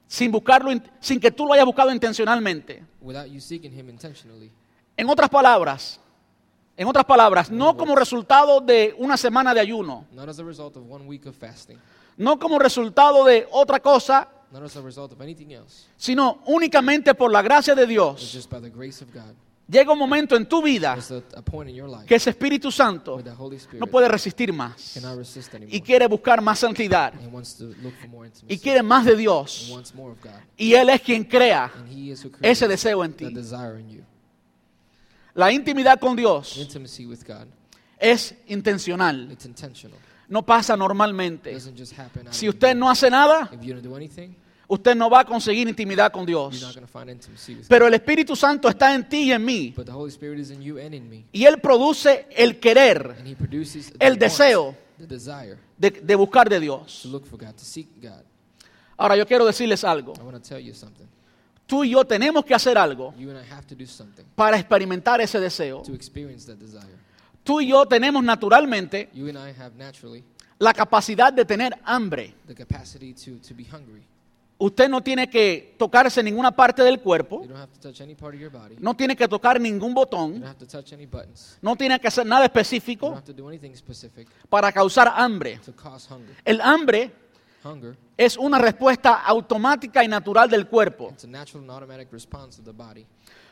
Sin buscarlo, in- sin que tú lo hayas buscado intencionalmente. Without you seeking Him intentionally. En otras palabras, en otras palabras, no como resultado de una semana de ayuno, Not as a result of one week of fasting. no como resultado de otra cosa, Not as a result of anything else. sino únicamente por la gracia de Dios. just by the grace of God. Llega un momento en tu vida que ese Espíritu Santo no puede resistir más y quiere buscar más santidad y quiere más de Dios. Y Él es quien crea ese deseo en ti. La intimidad con Dios Intimacy with God. es intencional, It's intentional. no pasa normalmente. doesn't just happen. out Si of usted no hace nada, if you don't do anything, usted no va a conseguir intimidad con you're not Dios. going to find intimacy with Pero el Espíritu Santo está en ti y en mí. But the Holy Spirit is in you and in me. Y Él produce el querer And He produces the El deseo. the desire de, de buscar de to Dios. look for God, to seek God. Ahora yo quiero decirles algo. I want to tell you something. Tú y yo tenemos que hacer algo para experimentar ese deseo. Tú y yo tenemos naturalmente la capacidad de tener hambre. the capacity to, to be hungry. Usted no tiene que tocarse ninguna parte del cuerpo, You don't have to touch any part of your body. no tiene que tocar ningún You botón, don't have to touch any buttons. no tiene que hacer nada You don't específico have to do anything specific para causar hambre. to cause hunger. El hambre es una respuesta automática y natural del cuerpo. it's a natural and automatic response of the body.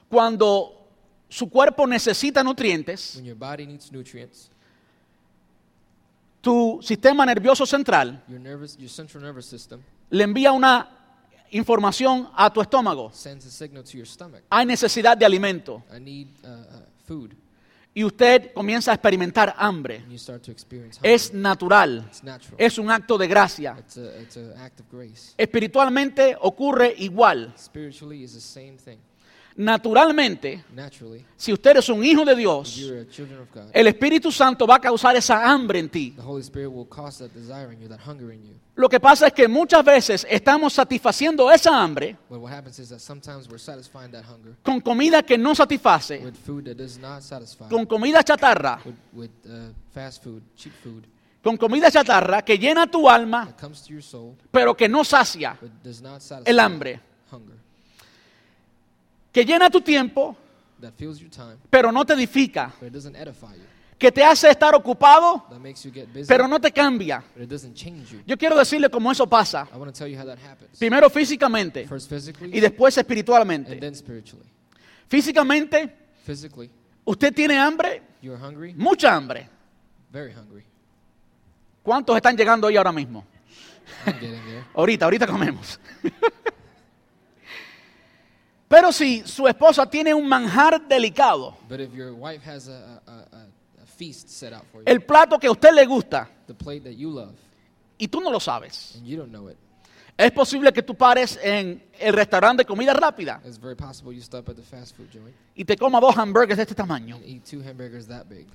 Cuando su cuerpo necesita nutrientes, When your body needs nutrients, tu sistema nervioso central your nervous, your central nervous system le envía una información a tu estómago. sends a signal to your stomach. Hay necesidad de alimento I need uh, uh, food. Y usted comienza a experimentar hambre. Es natural, it's natural. es un acto de gracia. It's a it's. Espiritualmente ocurre igual. Naturalmente, si usted es un hijo de Dios, el Espíritu Santo va a causar esa hambre en ti. Lo que pasa es que muchas veces estamos satisfaciendo esa hambre con comida que no satisface, con comida chatarra, uh, con comida chatarra que llena tu alma, pero que no sacia el hambre, que llena tu tiempo, that fills your time, pero no te edifica, but it doesn't edify you, que te hace estar ocupado, that makes you get busy, pero no te cambia. but it doesn't change you. Yo quiero decirle cómo eso pasa. I want to tell you how that happens. Primero físicamente First physically y después and espiritualmente. then spiritually. Físicamente, Physically, usted tiene hambre, you're hungry, mucha hambre. very hungry. ¿Cuántos están llegando hoy ahora mismo? I'm getting there. [laughs] Ahorita, ahorita comemos. [laughs] Pero si su esposa tiene un manjar delicado, But if your wife has a, a, a, a feast set out for you, el plato que a usted le gusta the plate that you love, y tú no lo sabes. and you don't know it. Es posible que tú pares en el restaurante de comida rápida It's very possible you stop at the fast food joint y te comas dos hamburgues de este tamaño. and eat two hamburgers that big.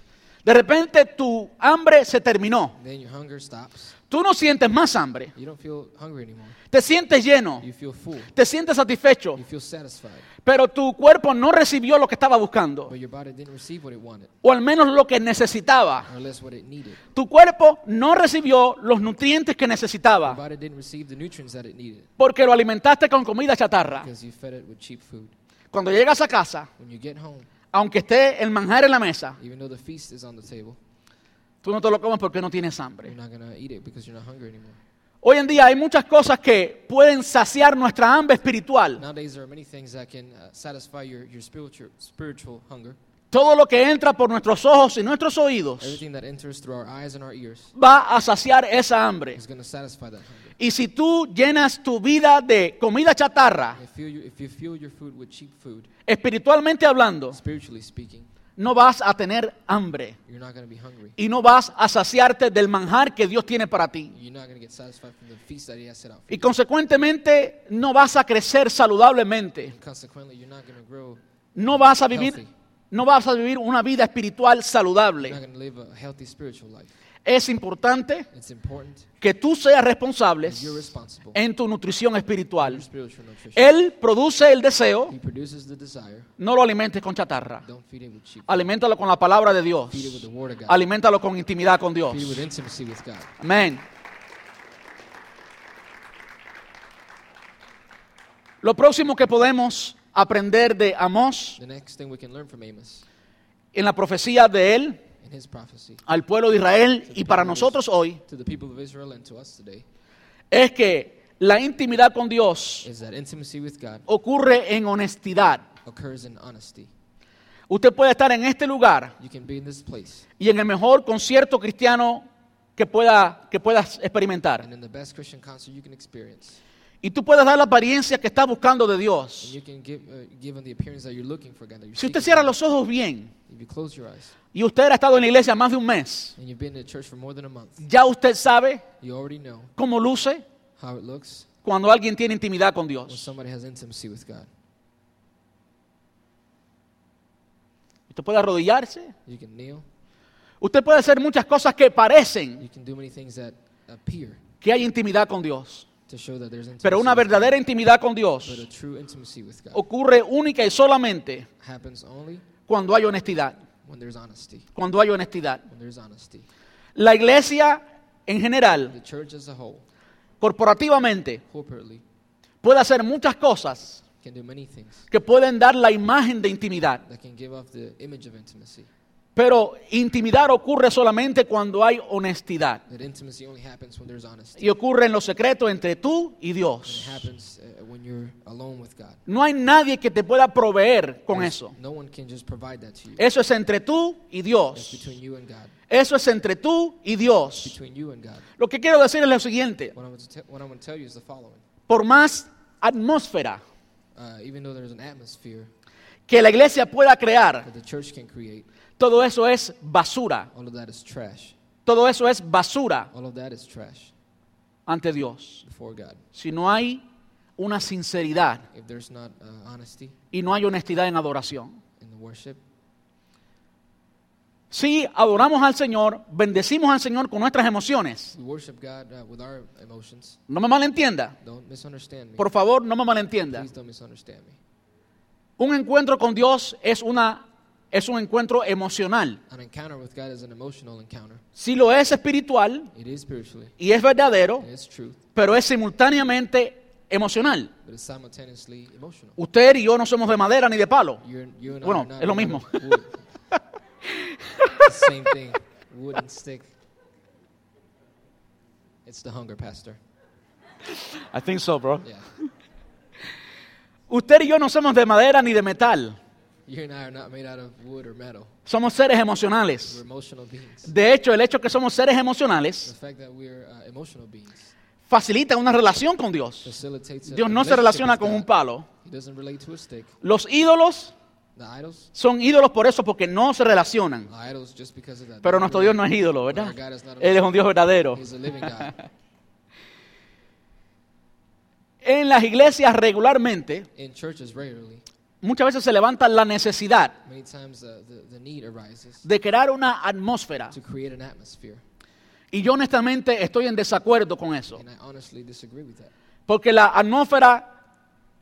De repente tu hambre se terminó. Then your hunger stops. Tú no sientes más hambre. You don't feel hungry anymore. Te sientes lleno. You feel full. Te sientes satisfecho. You feel satisfied. Pero tu cuerpo no recibió lo que estaba buscando. But your body didn't receive what it wanted, O al menos lo que necesitaba. or less what it needed. Tu cuerpo no recibió los nutrientes que Your necesitaba. body didn't receive the nutrients that it needed Porque lo alimentaste con comida chatarra. because you fed it with cheap food. Cuando llegas a casa, When you get home, aunque esté el manjar en la mesa, even though the feast is on the table, tú no te lo comes porque no tienes hambre. you're not going to eat it because you're not hungry anymore. Hoy en día hay muchas cosas que pueden saciar nuestra hambre espiritual. Nowadays, there are many things that can uh, satisfy your, your spiritual, spiritual hunger. Todo lo que entra por nuestros ojos y nuestros oídos ears va a saciar esa hambre. Y si tú llenas tu vida de comida chatarra, If you, if you fuel your food espiritualmente hablando, spiritually speaking, no vas a tener hambre you're not going to be hungry. y no vas a saciarte del manjar que Dios tiene para ti. Y consecuentemente no vas a crecer saludablemente. Consequently, you're not going to grow. No vas a vivir Healthy. No vas a vivir una vida espiritual saludable. Es importante que tú seas responsable en tu nutrición espiritual. Él produce el deseo, no lo alimentes con chatarra. Aliméntalo con la palabra de Dios. Aliméntalo con intimidad con Dios. Amén. Lo próximo que podemos aprender de Amós The next thing we can learn from Amos en la profecía de él in his prophecy al pueblo de Israel y para nosotros hoy to the people of Israel and to us today es que la intimidad con Dios is that intimacy with God ocurre en honestidad. occurs in honesty. Usted puede estar en este lugar You can be in this place y en el mejor concierto cristiano que, pueda, que puedas experimentar. and in the best Christian concert you can experience. Y tú puedes dar la apariencia que estás buscando de Dios. uh, Si usted cierra los ojos bien y usted ha estado en la iglesia más de un mes, ya usted sabe cómo luce cuando alguien tiene intimidad con Dios. Usted puede arrodillarse, usted puede hacer muchas cosas que parecen que hay intimidad con Dios. Pero una verdadera intimidad con But a Dios true intimacy with God ocurre única y solamente cuando hay honestidad. Cuando hay honestidad. La iglesia en general, corporativamente, puede hacer muchas cosas que pueden dar la imagen de intimidad. Pero intimidad ocurre solamente cuando hay honestidad. Y ocurre en los secretos entre tú y And it Dios. happens uh, when you're alone with God. No hay nadie que te pueda proveer con eso. No one can just provide that to you. Eso es entre tú y Dios. between you and God. Eso es entre tú y Dios. Between you and God. Lo que quiero decir es lo siguiente. Por más atmósfera Uh, que la iglesia pueda crear, todo eso es basura. all of that is trash. Todo eso es basura All of that is trash ante Dios. before God. Si no hay una sinceridad If there's not uh, honesty y no hay honestidad en adoración. in the worship, Si adoramos al Señor, bendecimos al Señor con nuestras emociones. we worship God uh, with our emotions. No me malentienda. Don't misunderstand me. Por favor, no me malentienda. Please don't misunderstand me. Un encuentro con Dios es, una, es un encuentro emocional. An encounter with God is an emotional encounter. Si lo es espiritual It is spiritually, y es verdadero, pero es simultáneamente emocional. but it's simultaneously emotional. Usted y yo no somos de madera ni de palo. You're, you and Bueno, es lo mismo. [laughs] It's the hunger, Pastor. I think so, bro. Yeah. Usted y yo no somos de madera ni de metal. You and I are not made out of wood or metal. Somos seres We're emocionales. emotional beings. De hecho, el hecho que somos seres The emocionales fact that we're uh, emotional beings facilita una relación con Dios. Dios no se relaciona con un palo. He doesn't relate to a stick. Los ídolos The idols, Son ídolos por eso, porque no se relacionan. idols just because of that. Pero nuestro Dios no es ídolo, ¿verdad? Él es un Dios verdadero. He's a living God. [laughs] En las iglesias regularmente, In churches regularly, muchas veces se levanta la necesidad many times the, the need arises de crear una atmósfera. to create an atmosphere. Y yo honestamente estoy en desacuerdo con eso. And I honestly disagree with that. Porque la atmósfera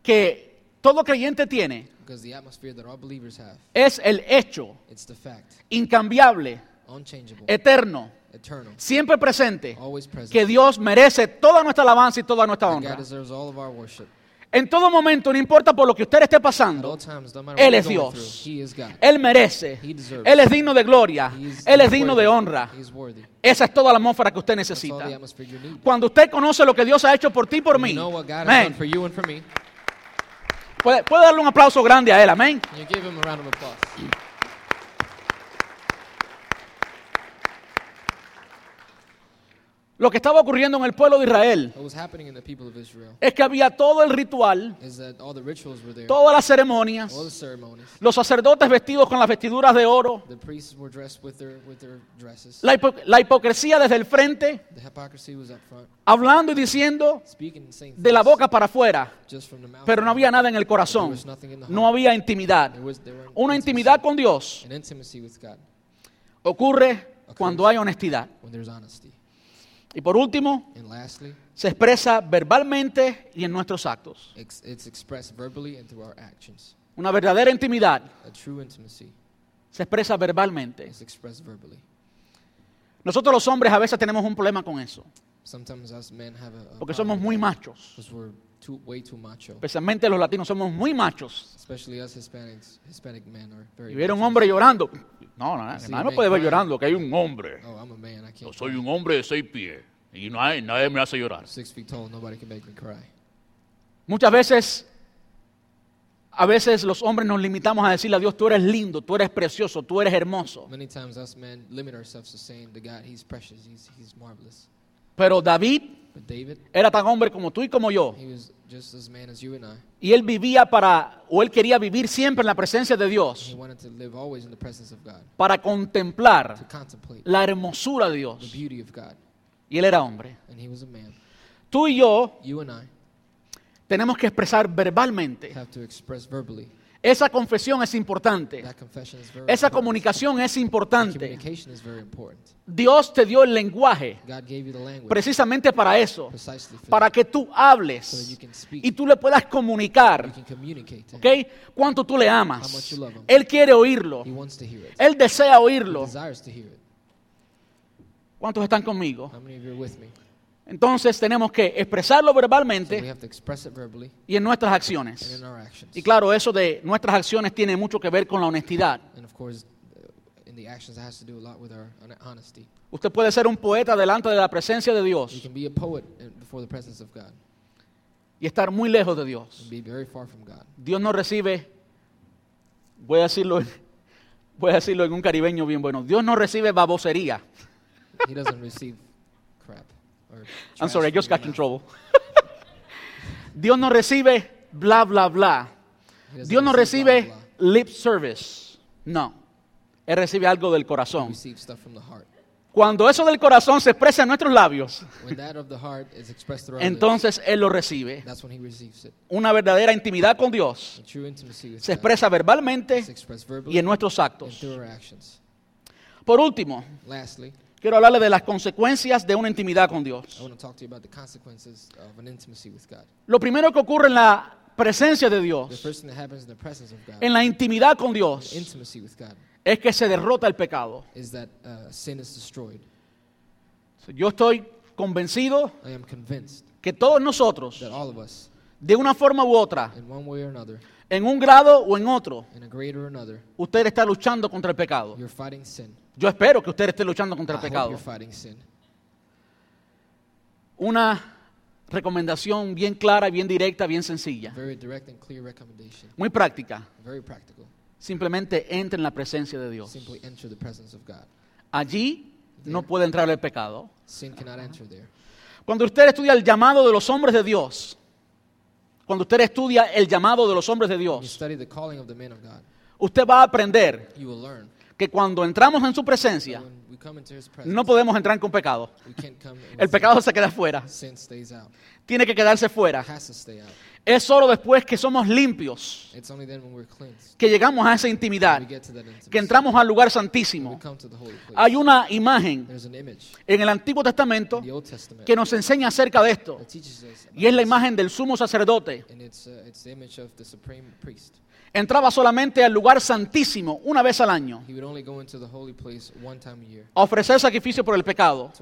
que todo creyente tiene Because the atmosphere that all believers have, es el hecho it's the fact, incambiable, unchangeable, eterno, eternal, siempre presente, always present. que Dios merece toda nuestra alabanza y toda nuestra honra. En todo momento, no importa por lo que usted esté pasando, times, no matter Él es Dios. through. Él merece. Él es digno de gloria. Él es digno de honra. Esa es toda la atmósfera que usted necesita. Cuando usted conoce lo que Dios ha hecho por ti y por mí, amén. puede, puede darle un aplauso grande a Él, amén. And you give Him a round of applause. Lo que estaba ocurriendo en el pueblo de Israel es que había todo el ritual, todas las ceremonias, los sacerdotes vestidos con las vestiduras de oro, The priests were dressed with their with their dresses. la, hipo- la hipocresía desde el frente, The hypocrisy was up front, hablando y diciendo de la boca para afuera, just from the mouth. pero no había nada en el corazón, no había intimidad. Una intimidad con Dios ocurre cuando hay honestidad. Y por último, And lastly, se expresa verbalmente y en nuestros actos. ex- it's expressed verbally and through our actions. Una verdadera intimidad A true intimacy se expresa verbalmente. is expressed verbally. Nosotros los hombres a veces tenemos un problema con eso, Sometimes us men have a, a porque somos muy machos. because we're too way too macho. Especialmente los latinos somos muy machos. Especially us Hispanics, Hispanic men are very. Y ver a un hombre llorando. No, no, me me puede ver llorando, que hay un hombre. Oh, I'm a man. I Yo can't. soy cry. un hombre de seis pies y nadie, nadie me hace llorar. Six feet tall. Nobody can make me cry. Muchas veces, a veces los hombres nos limitamos a decirle a Dios, tú eres lindo, tú eres precioso, tú eres hermoso. Many times us men limit ourselves to saying to God, He's precious. He's He's marvelous. Pero David But David, era tan hombre como tú y como yo. he was just as man as you and I. Y él vivía para, o él quería vivir siempre en la presencia de He Dios, wanted to live always in the presence of God, para contemplar contemplate la hermosura de the Dios. beauty of God. Y él era hombre. And he was a man. Tú y yo You and I tenemos que expresar verbalmente. have to express verbally. Esa confesión es importante. Esa comunicación es importante. Dios te dio el lenguaje God gave you the language precisamente para eso, para que tú hables y tú le puedas you comunicar, can communicate to ¿ok? Cuánto tú le amas. Él quiere oírlo. Él desea oírlo. ¿Cuántos están conmigo? Entonces tenemos que expresarlo So we verbalmente have to express it verbally y en nuestras and acciones. in our actions. Y claro, eso de nuestras acciones tiene mucho que ver con la honestidad. And of course, uh, in the actions, it has to do a lot with our hon- honesty. Usted puede ser un poeta delante de la presencia de You Dios can be a poet in- before the presence of God y estar muy lejos de Dios. and be very far from God. Dios no recibe, voy a decirlo, [laughs] voy a decirlo en un caribeño bien bueno, Dios no recibe babosería. He doesn't receive crap. I'm sorry, I just got in trouble. [laughs] Dios no recibe bla, bla, bla. Dios no recibe lip service. No. Él recibe algo del corazón. Cuando eso del corazón se expresa en nuestros labios, When that of the heart is expressed through our lips, entonces Él lo recibe. that's when he receives it. Una verdadera intimidad con Dios A true intimacy with se expresa verbalmente y en nuestros actos. Por último, quiero hablarle de las consecuencias de una intimidad con I Dios. want to talk to you about the consequences of an intimacy with God. Lo primero que ocurre en la presencia de The Dios, first thing that happens in the presence of God, en la intimidad con Dios, es que se derrota el pecado. uh. Yo estoy convencido que todos nosotros, de una forma u otra, en un grado o en otro, usted está luchando contra el pecado. Yo espero que usted esté luchando contra el pecado. Una recomendación bien clara, bien directa, bien sencilla, Very direct and clear recommendation. muy práctica. Very practical. Simplemente entre en la presencia de Dios. Simply enter the presence of God. Allí no puede entrar el pecado. Cuando usted estudia el llamado de los hombres de Dios, cuando usted estudia el llamado de los hombres de Dios, study the calling of the men of God, usted va a aprender you will learn que cuando entramos en su presencia, no podemos entrar con pecado. El pecado se queda fuera. Tiene que quedarse fuera. Es solo después que somos limpios que llegamos a esa intimidad, que entramos al lugar santísimo. Hay una imagen en el Antiguo Testamento que nos enseña acerca de esto. Y es la imagen del sumo sacerdote. Entraba solamente al lugar santísimo una vez al año a ofrecer sacrificio por el pecado.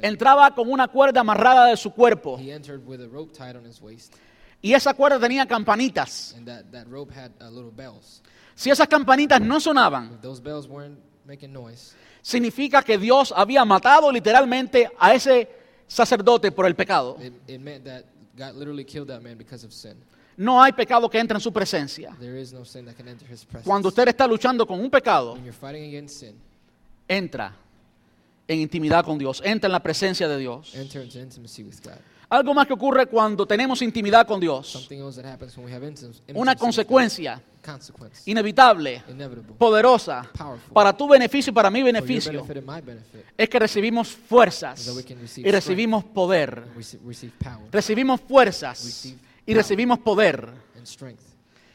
Entraba con una cuerda amarrada de su cuerpo He entered with a rope tied on his waist, y esa cuerda tenía campanitas. and that, that rope had uh, little bells. Si esas campanitas no sonaban, If those bells weren't making noise, significa que Dios había matado literalmente a ese sacerdote por el pecado. No hay pecado que entre en su presencia. Cuando usted está luchando con un pecado, entra en intimidad con Dios, entra en la presencia de Dios. enter into intimacy with God. Algo más que ocurre cuando tenemos intimidad con Dios, una consecuencia inevitable, poderosa, para tu beneficio y para mi beneficio, es que recibimos fuerzas y recibimos poder. Recibimos fuerzas y recibimos poder.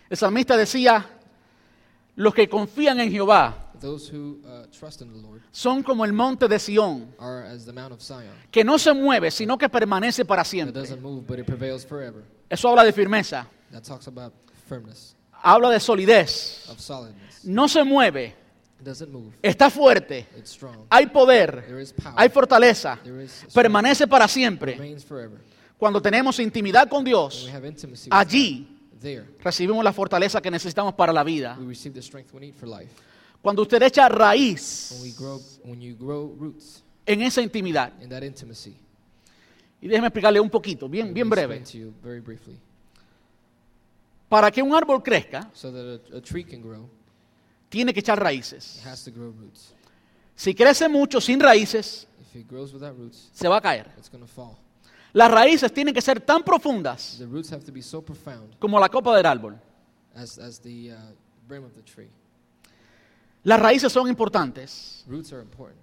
El salmista decía, los que confían en Jehová uh, son como el monte de Sión, que no se mueve, sino que permanece para siempre. Eso habla de firmeza, habla de solidez. No se mueve, está fuerte, hay poder, hay fortaleza, permanece para siempre. Cuando tenemos intimidad con Dios, allí recibimos la fortaleza que necesitamos para la vida. Cuando usted echa raíz grow, when you grow roots en esa intimidad, y déjeme explicarle un poquito, bien, bien breve. Para que un árbol crezca, So that a, a tree can grow, tiene que echar it raíces. has to grow roots. Si crece mucho sin raíces, If it grows without roots, se va a caer. Las raíces tienen que ser tan profundas The roots have to be so profound como la copa del árbol. as, as the uh, brim of the tree. Las raíces son importantes. Roots are important.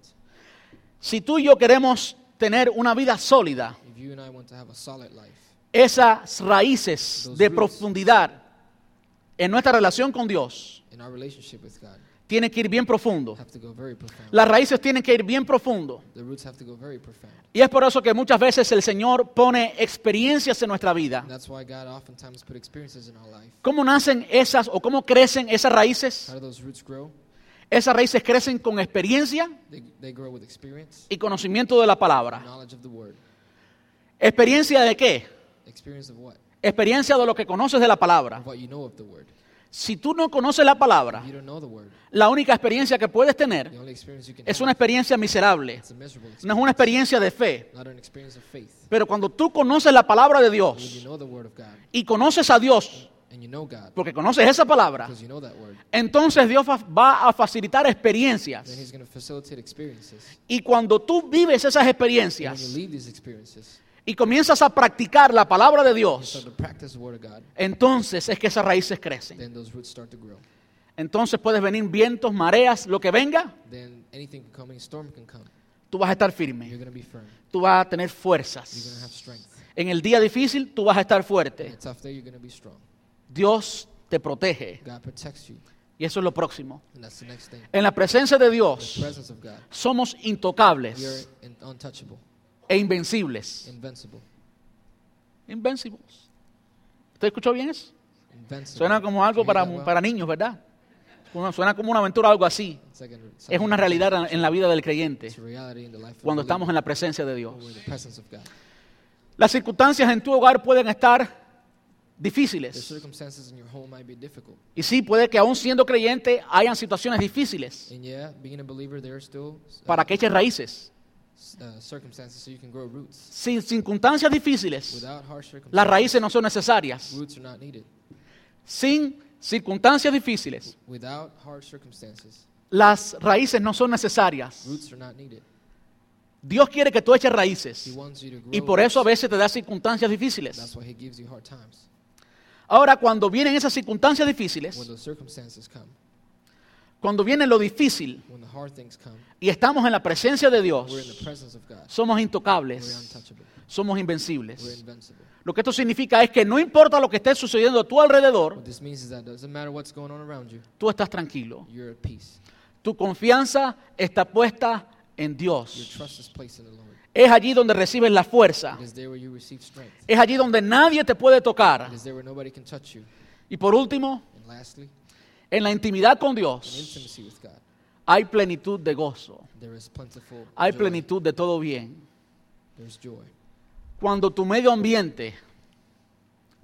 Si tú y yo queremos tener una vida sólida, If you and I want to have a solid life, esas raíces Those de roots. profundidad en nuestra relación con Dios in our relationship with God, tienen que ir bien profundo. Las raíces tienen que ir bien profundo. Y es por eso que muchas veces el Señor pone experiencias en nuestra vida. ¿Cómo nacen esas o cómo crecen esas raíces? How do those roots grow? Esas raíces crecen con experiencia y conocimiento de la palabra. ¿Experiencia de qué? Experiencia de lo que conoces de la palabra. Si tú no conoces la palabra, la única experiencia que puedes tener es una experiencia miserable. No es una experiencia de fe. Pero cuando tú conoces la palabra de Dios y conoces a Dios, porque conoces esa palabra, entonces Dios va a facilitar experiencias. Y cuando tú vives esas experiencias y comienzas a practicar la palabra de Dios, entonces es que esas raíces crecen. Entonces puedes venir vientos, mareas, lo que venga, Then anything can come, any storm can come. tú vas a estar You're firme, going to be firm. tú vas a tener fuerzas. have strength. En el día difícil tú vas a estar In fuerte. Dios te protege God protects you, y eso es lo próximo. and that's the next thing. En la presencia de Dios somos intocables e invencibles. invincible. Invencibles. ¿Usted escuchó bien eso? Invincible. Suena como algo para, para niños, ¿verdad? Suena- como una aventura algo así. Es una realidad en- la vida del creyente cuando estamos en la presencia de Dios. Las circunstancias en tu hogar pueden estar difíciles. Y sí, puede que aún siendo creyente hayan situaciones difíciles uh, para que eches raíces. Uh, circumstances so you can grow roots. Sin circunstancias difíciles, Without harsh circumstances, las raíces no son necesarias. roots are not needed. Sin circunstancias difíciles, Without hard circumstances, las raíces no son necesarias. Dios quiere que tú eches He raíces. wants you to grow Y por eso a veces te da circunstancias That's difíciles. why he gives you hard times. Ahora, cuando vienen esas circunstancias difíciles, cuando viene lo difícil y estamos en la presencia de Dios, somos intocables, somos invencibles. Lo que esto significa es que no importa lo que esté sucediendo a tu alrededor, What this means is that it doesn't matter what's going on around you, tú estás tranquilo. you're at peace. Tu confianza está puesta en Your Dios. trust is placed in the Lord. Es allí donde recibes la fuerza. Es allí donde nadie te puede tocar. Y por último, en la intimidad con in Dios intimacy with God, hay plenitud de gozo. Hay plenitud de todo bien. Cuando tu medio ambiente,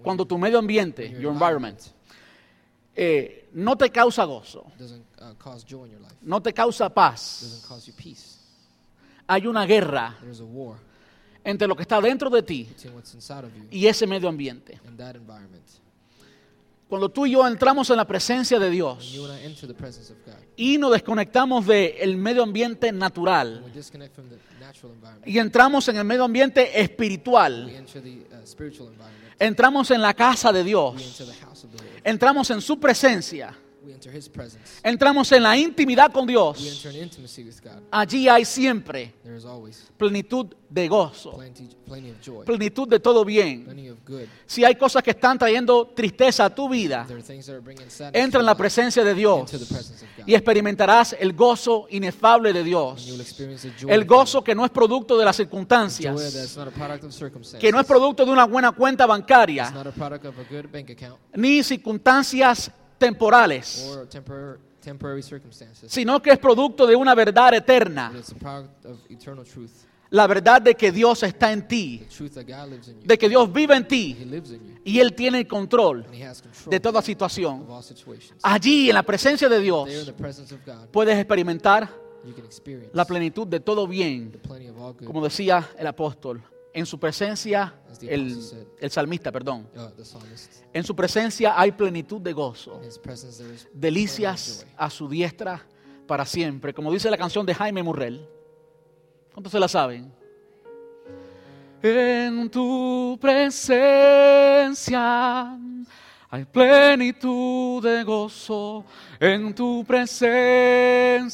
cuando tu medio ambiente, your environment, eh, no te causa gozo, doesn't uh, cause joy in your life, no te causa paz, hay una guerra entre lo que está dentro de ti y ese medio ambiente. Cuando tú y yo entramos en la presencia de Dios y nos desconectamos del medio ambiente natural y entramos en el medio ambiente espiritual, uh, entramos en la casa de Dios, entramos en su presencia, Entramos en la intimidad con Dios. enter in intimacy with God. Allí hay siempre plenitud de gozo, plenty, plenty of joy, plenitud de todo bien. Si hay cosas que están trayendo tristeza a tu vida, entra en la presencia de Dios y experimentarás el gozo inefable de Dios. El gozo que no es producto de las circunstancias, que no es producto de una buena cuenta bancaria, not a product of a good bank account ni circunstancias temporales, sino que es producto de una verdad eterna, la verdad de que Dios está en ti, de que Dios vive en ti y Él tiene el control de toda situación. Allí, en la presencia de Dios, puedes experimentar la plenitud de todo bien, como decía el apóstol. En su presencia, el, salmista, perdón. Uh. En su presencia hay plenitud de gozo, delicias a su diestra para siempre. Como dice la canción de Jaime Murrell. ¿Cuántos se la saben? En tu presencia hay plenitud de gozo. En tu presencia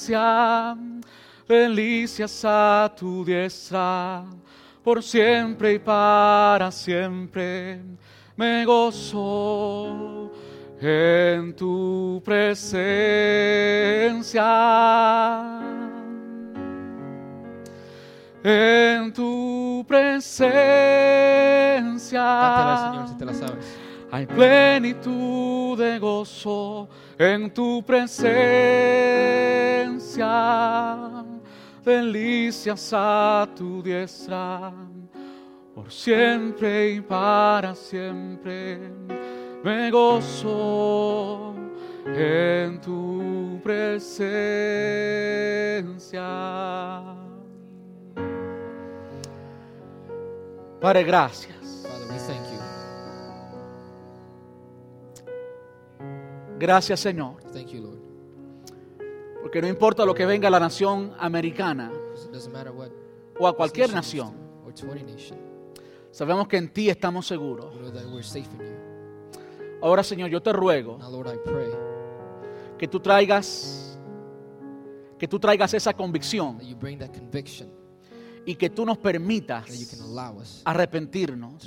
delicias a tu diestra. Por siempre y para siempre me gozo en tu presencia. En tu presencia. Cántala, Señor, si te la sabes. Hay plenitud de gozo en tu presencia, delicias a tu diestra, por siempre y para siempre me gozo en tu presencia. Padre, gracias. Father, we thank you. Gracias, Señor. Thank you, Lord. Porque no importa lo que venga a la nación americana o a cualquier nación, sabemos que en ti estamos seguros. Ahora, Señor, yo te ruego que tú traigas, que tú traigas esa convicción y que tú nos permitas arrepentirnos.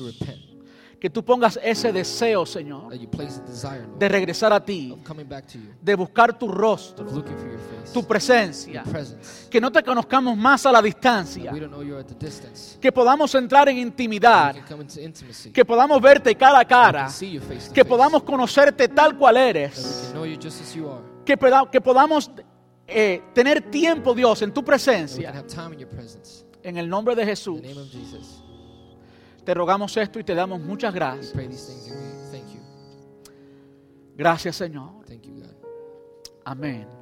Que tú pongas ese deseo, Señor, de regresar a ti, de buscar tu rostro, tu presencia. Que no te conozcamos más a la distancia. Que podamos entrar en intimidad. Que podamos verte cara a cara. Que podamos conocerte tal cual eres. que, poda- que podamos eh, tener tiempo, Dios, en tu presencia. En el nombre de Jesús, te rogamos esto y te damos muchas gracias. Gracias, Señor. Amén.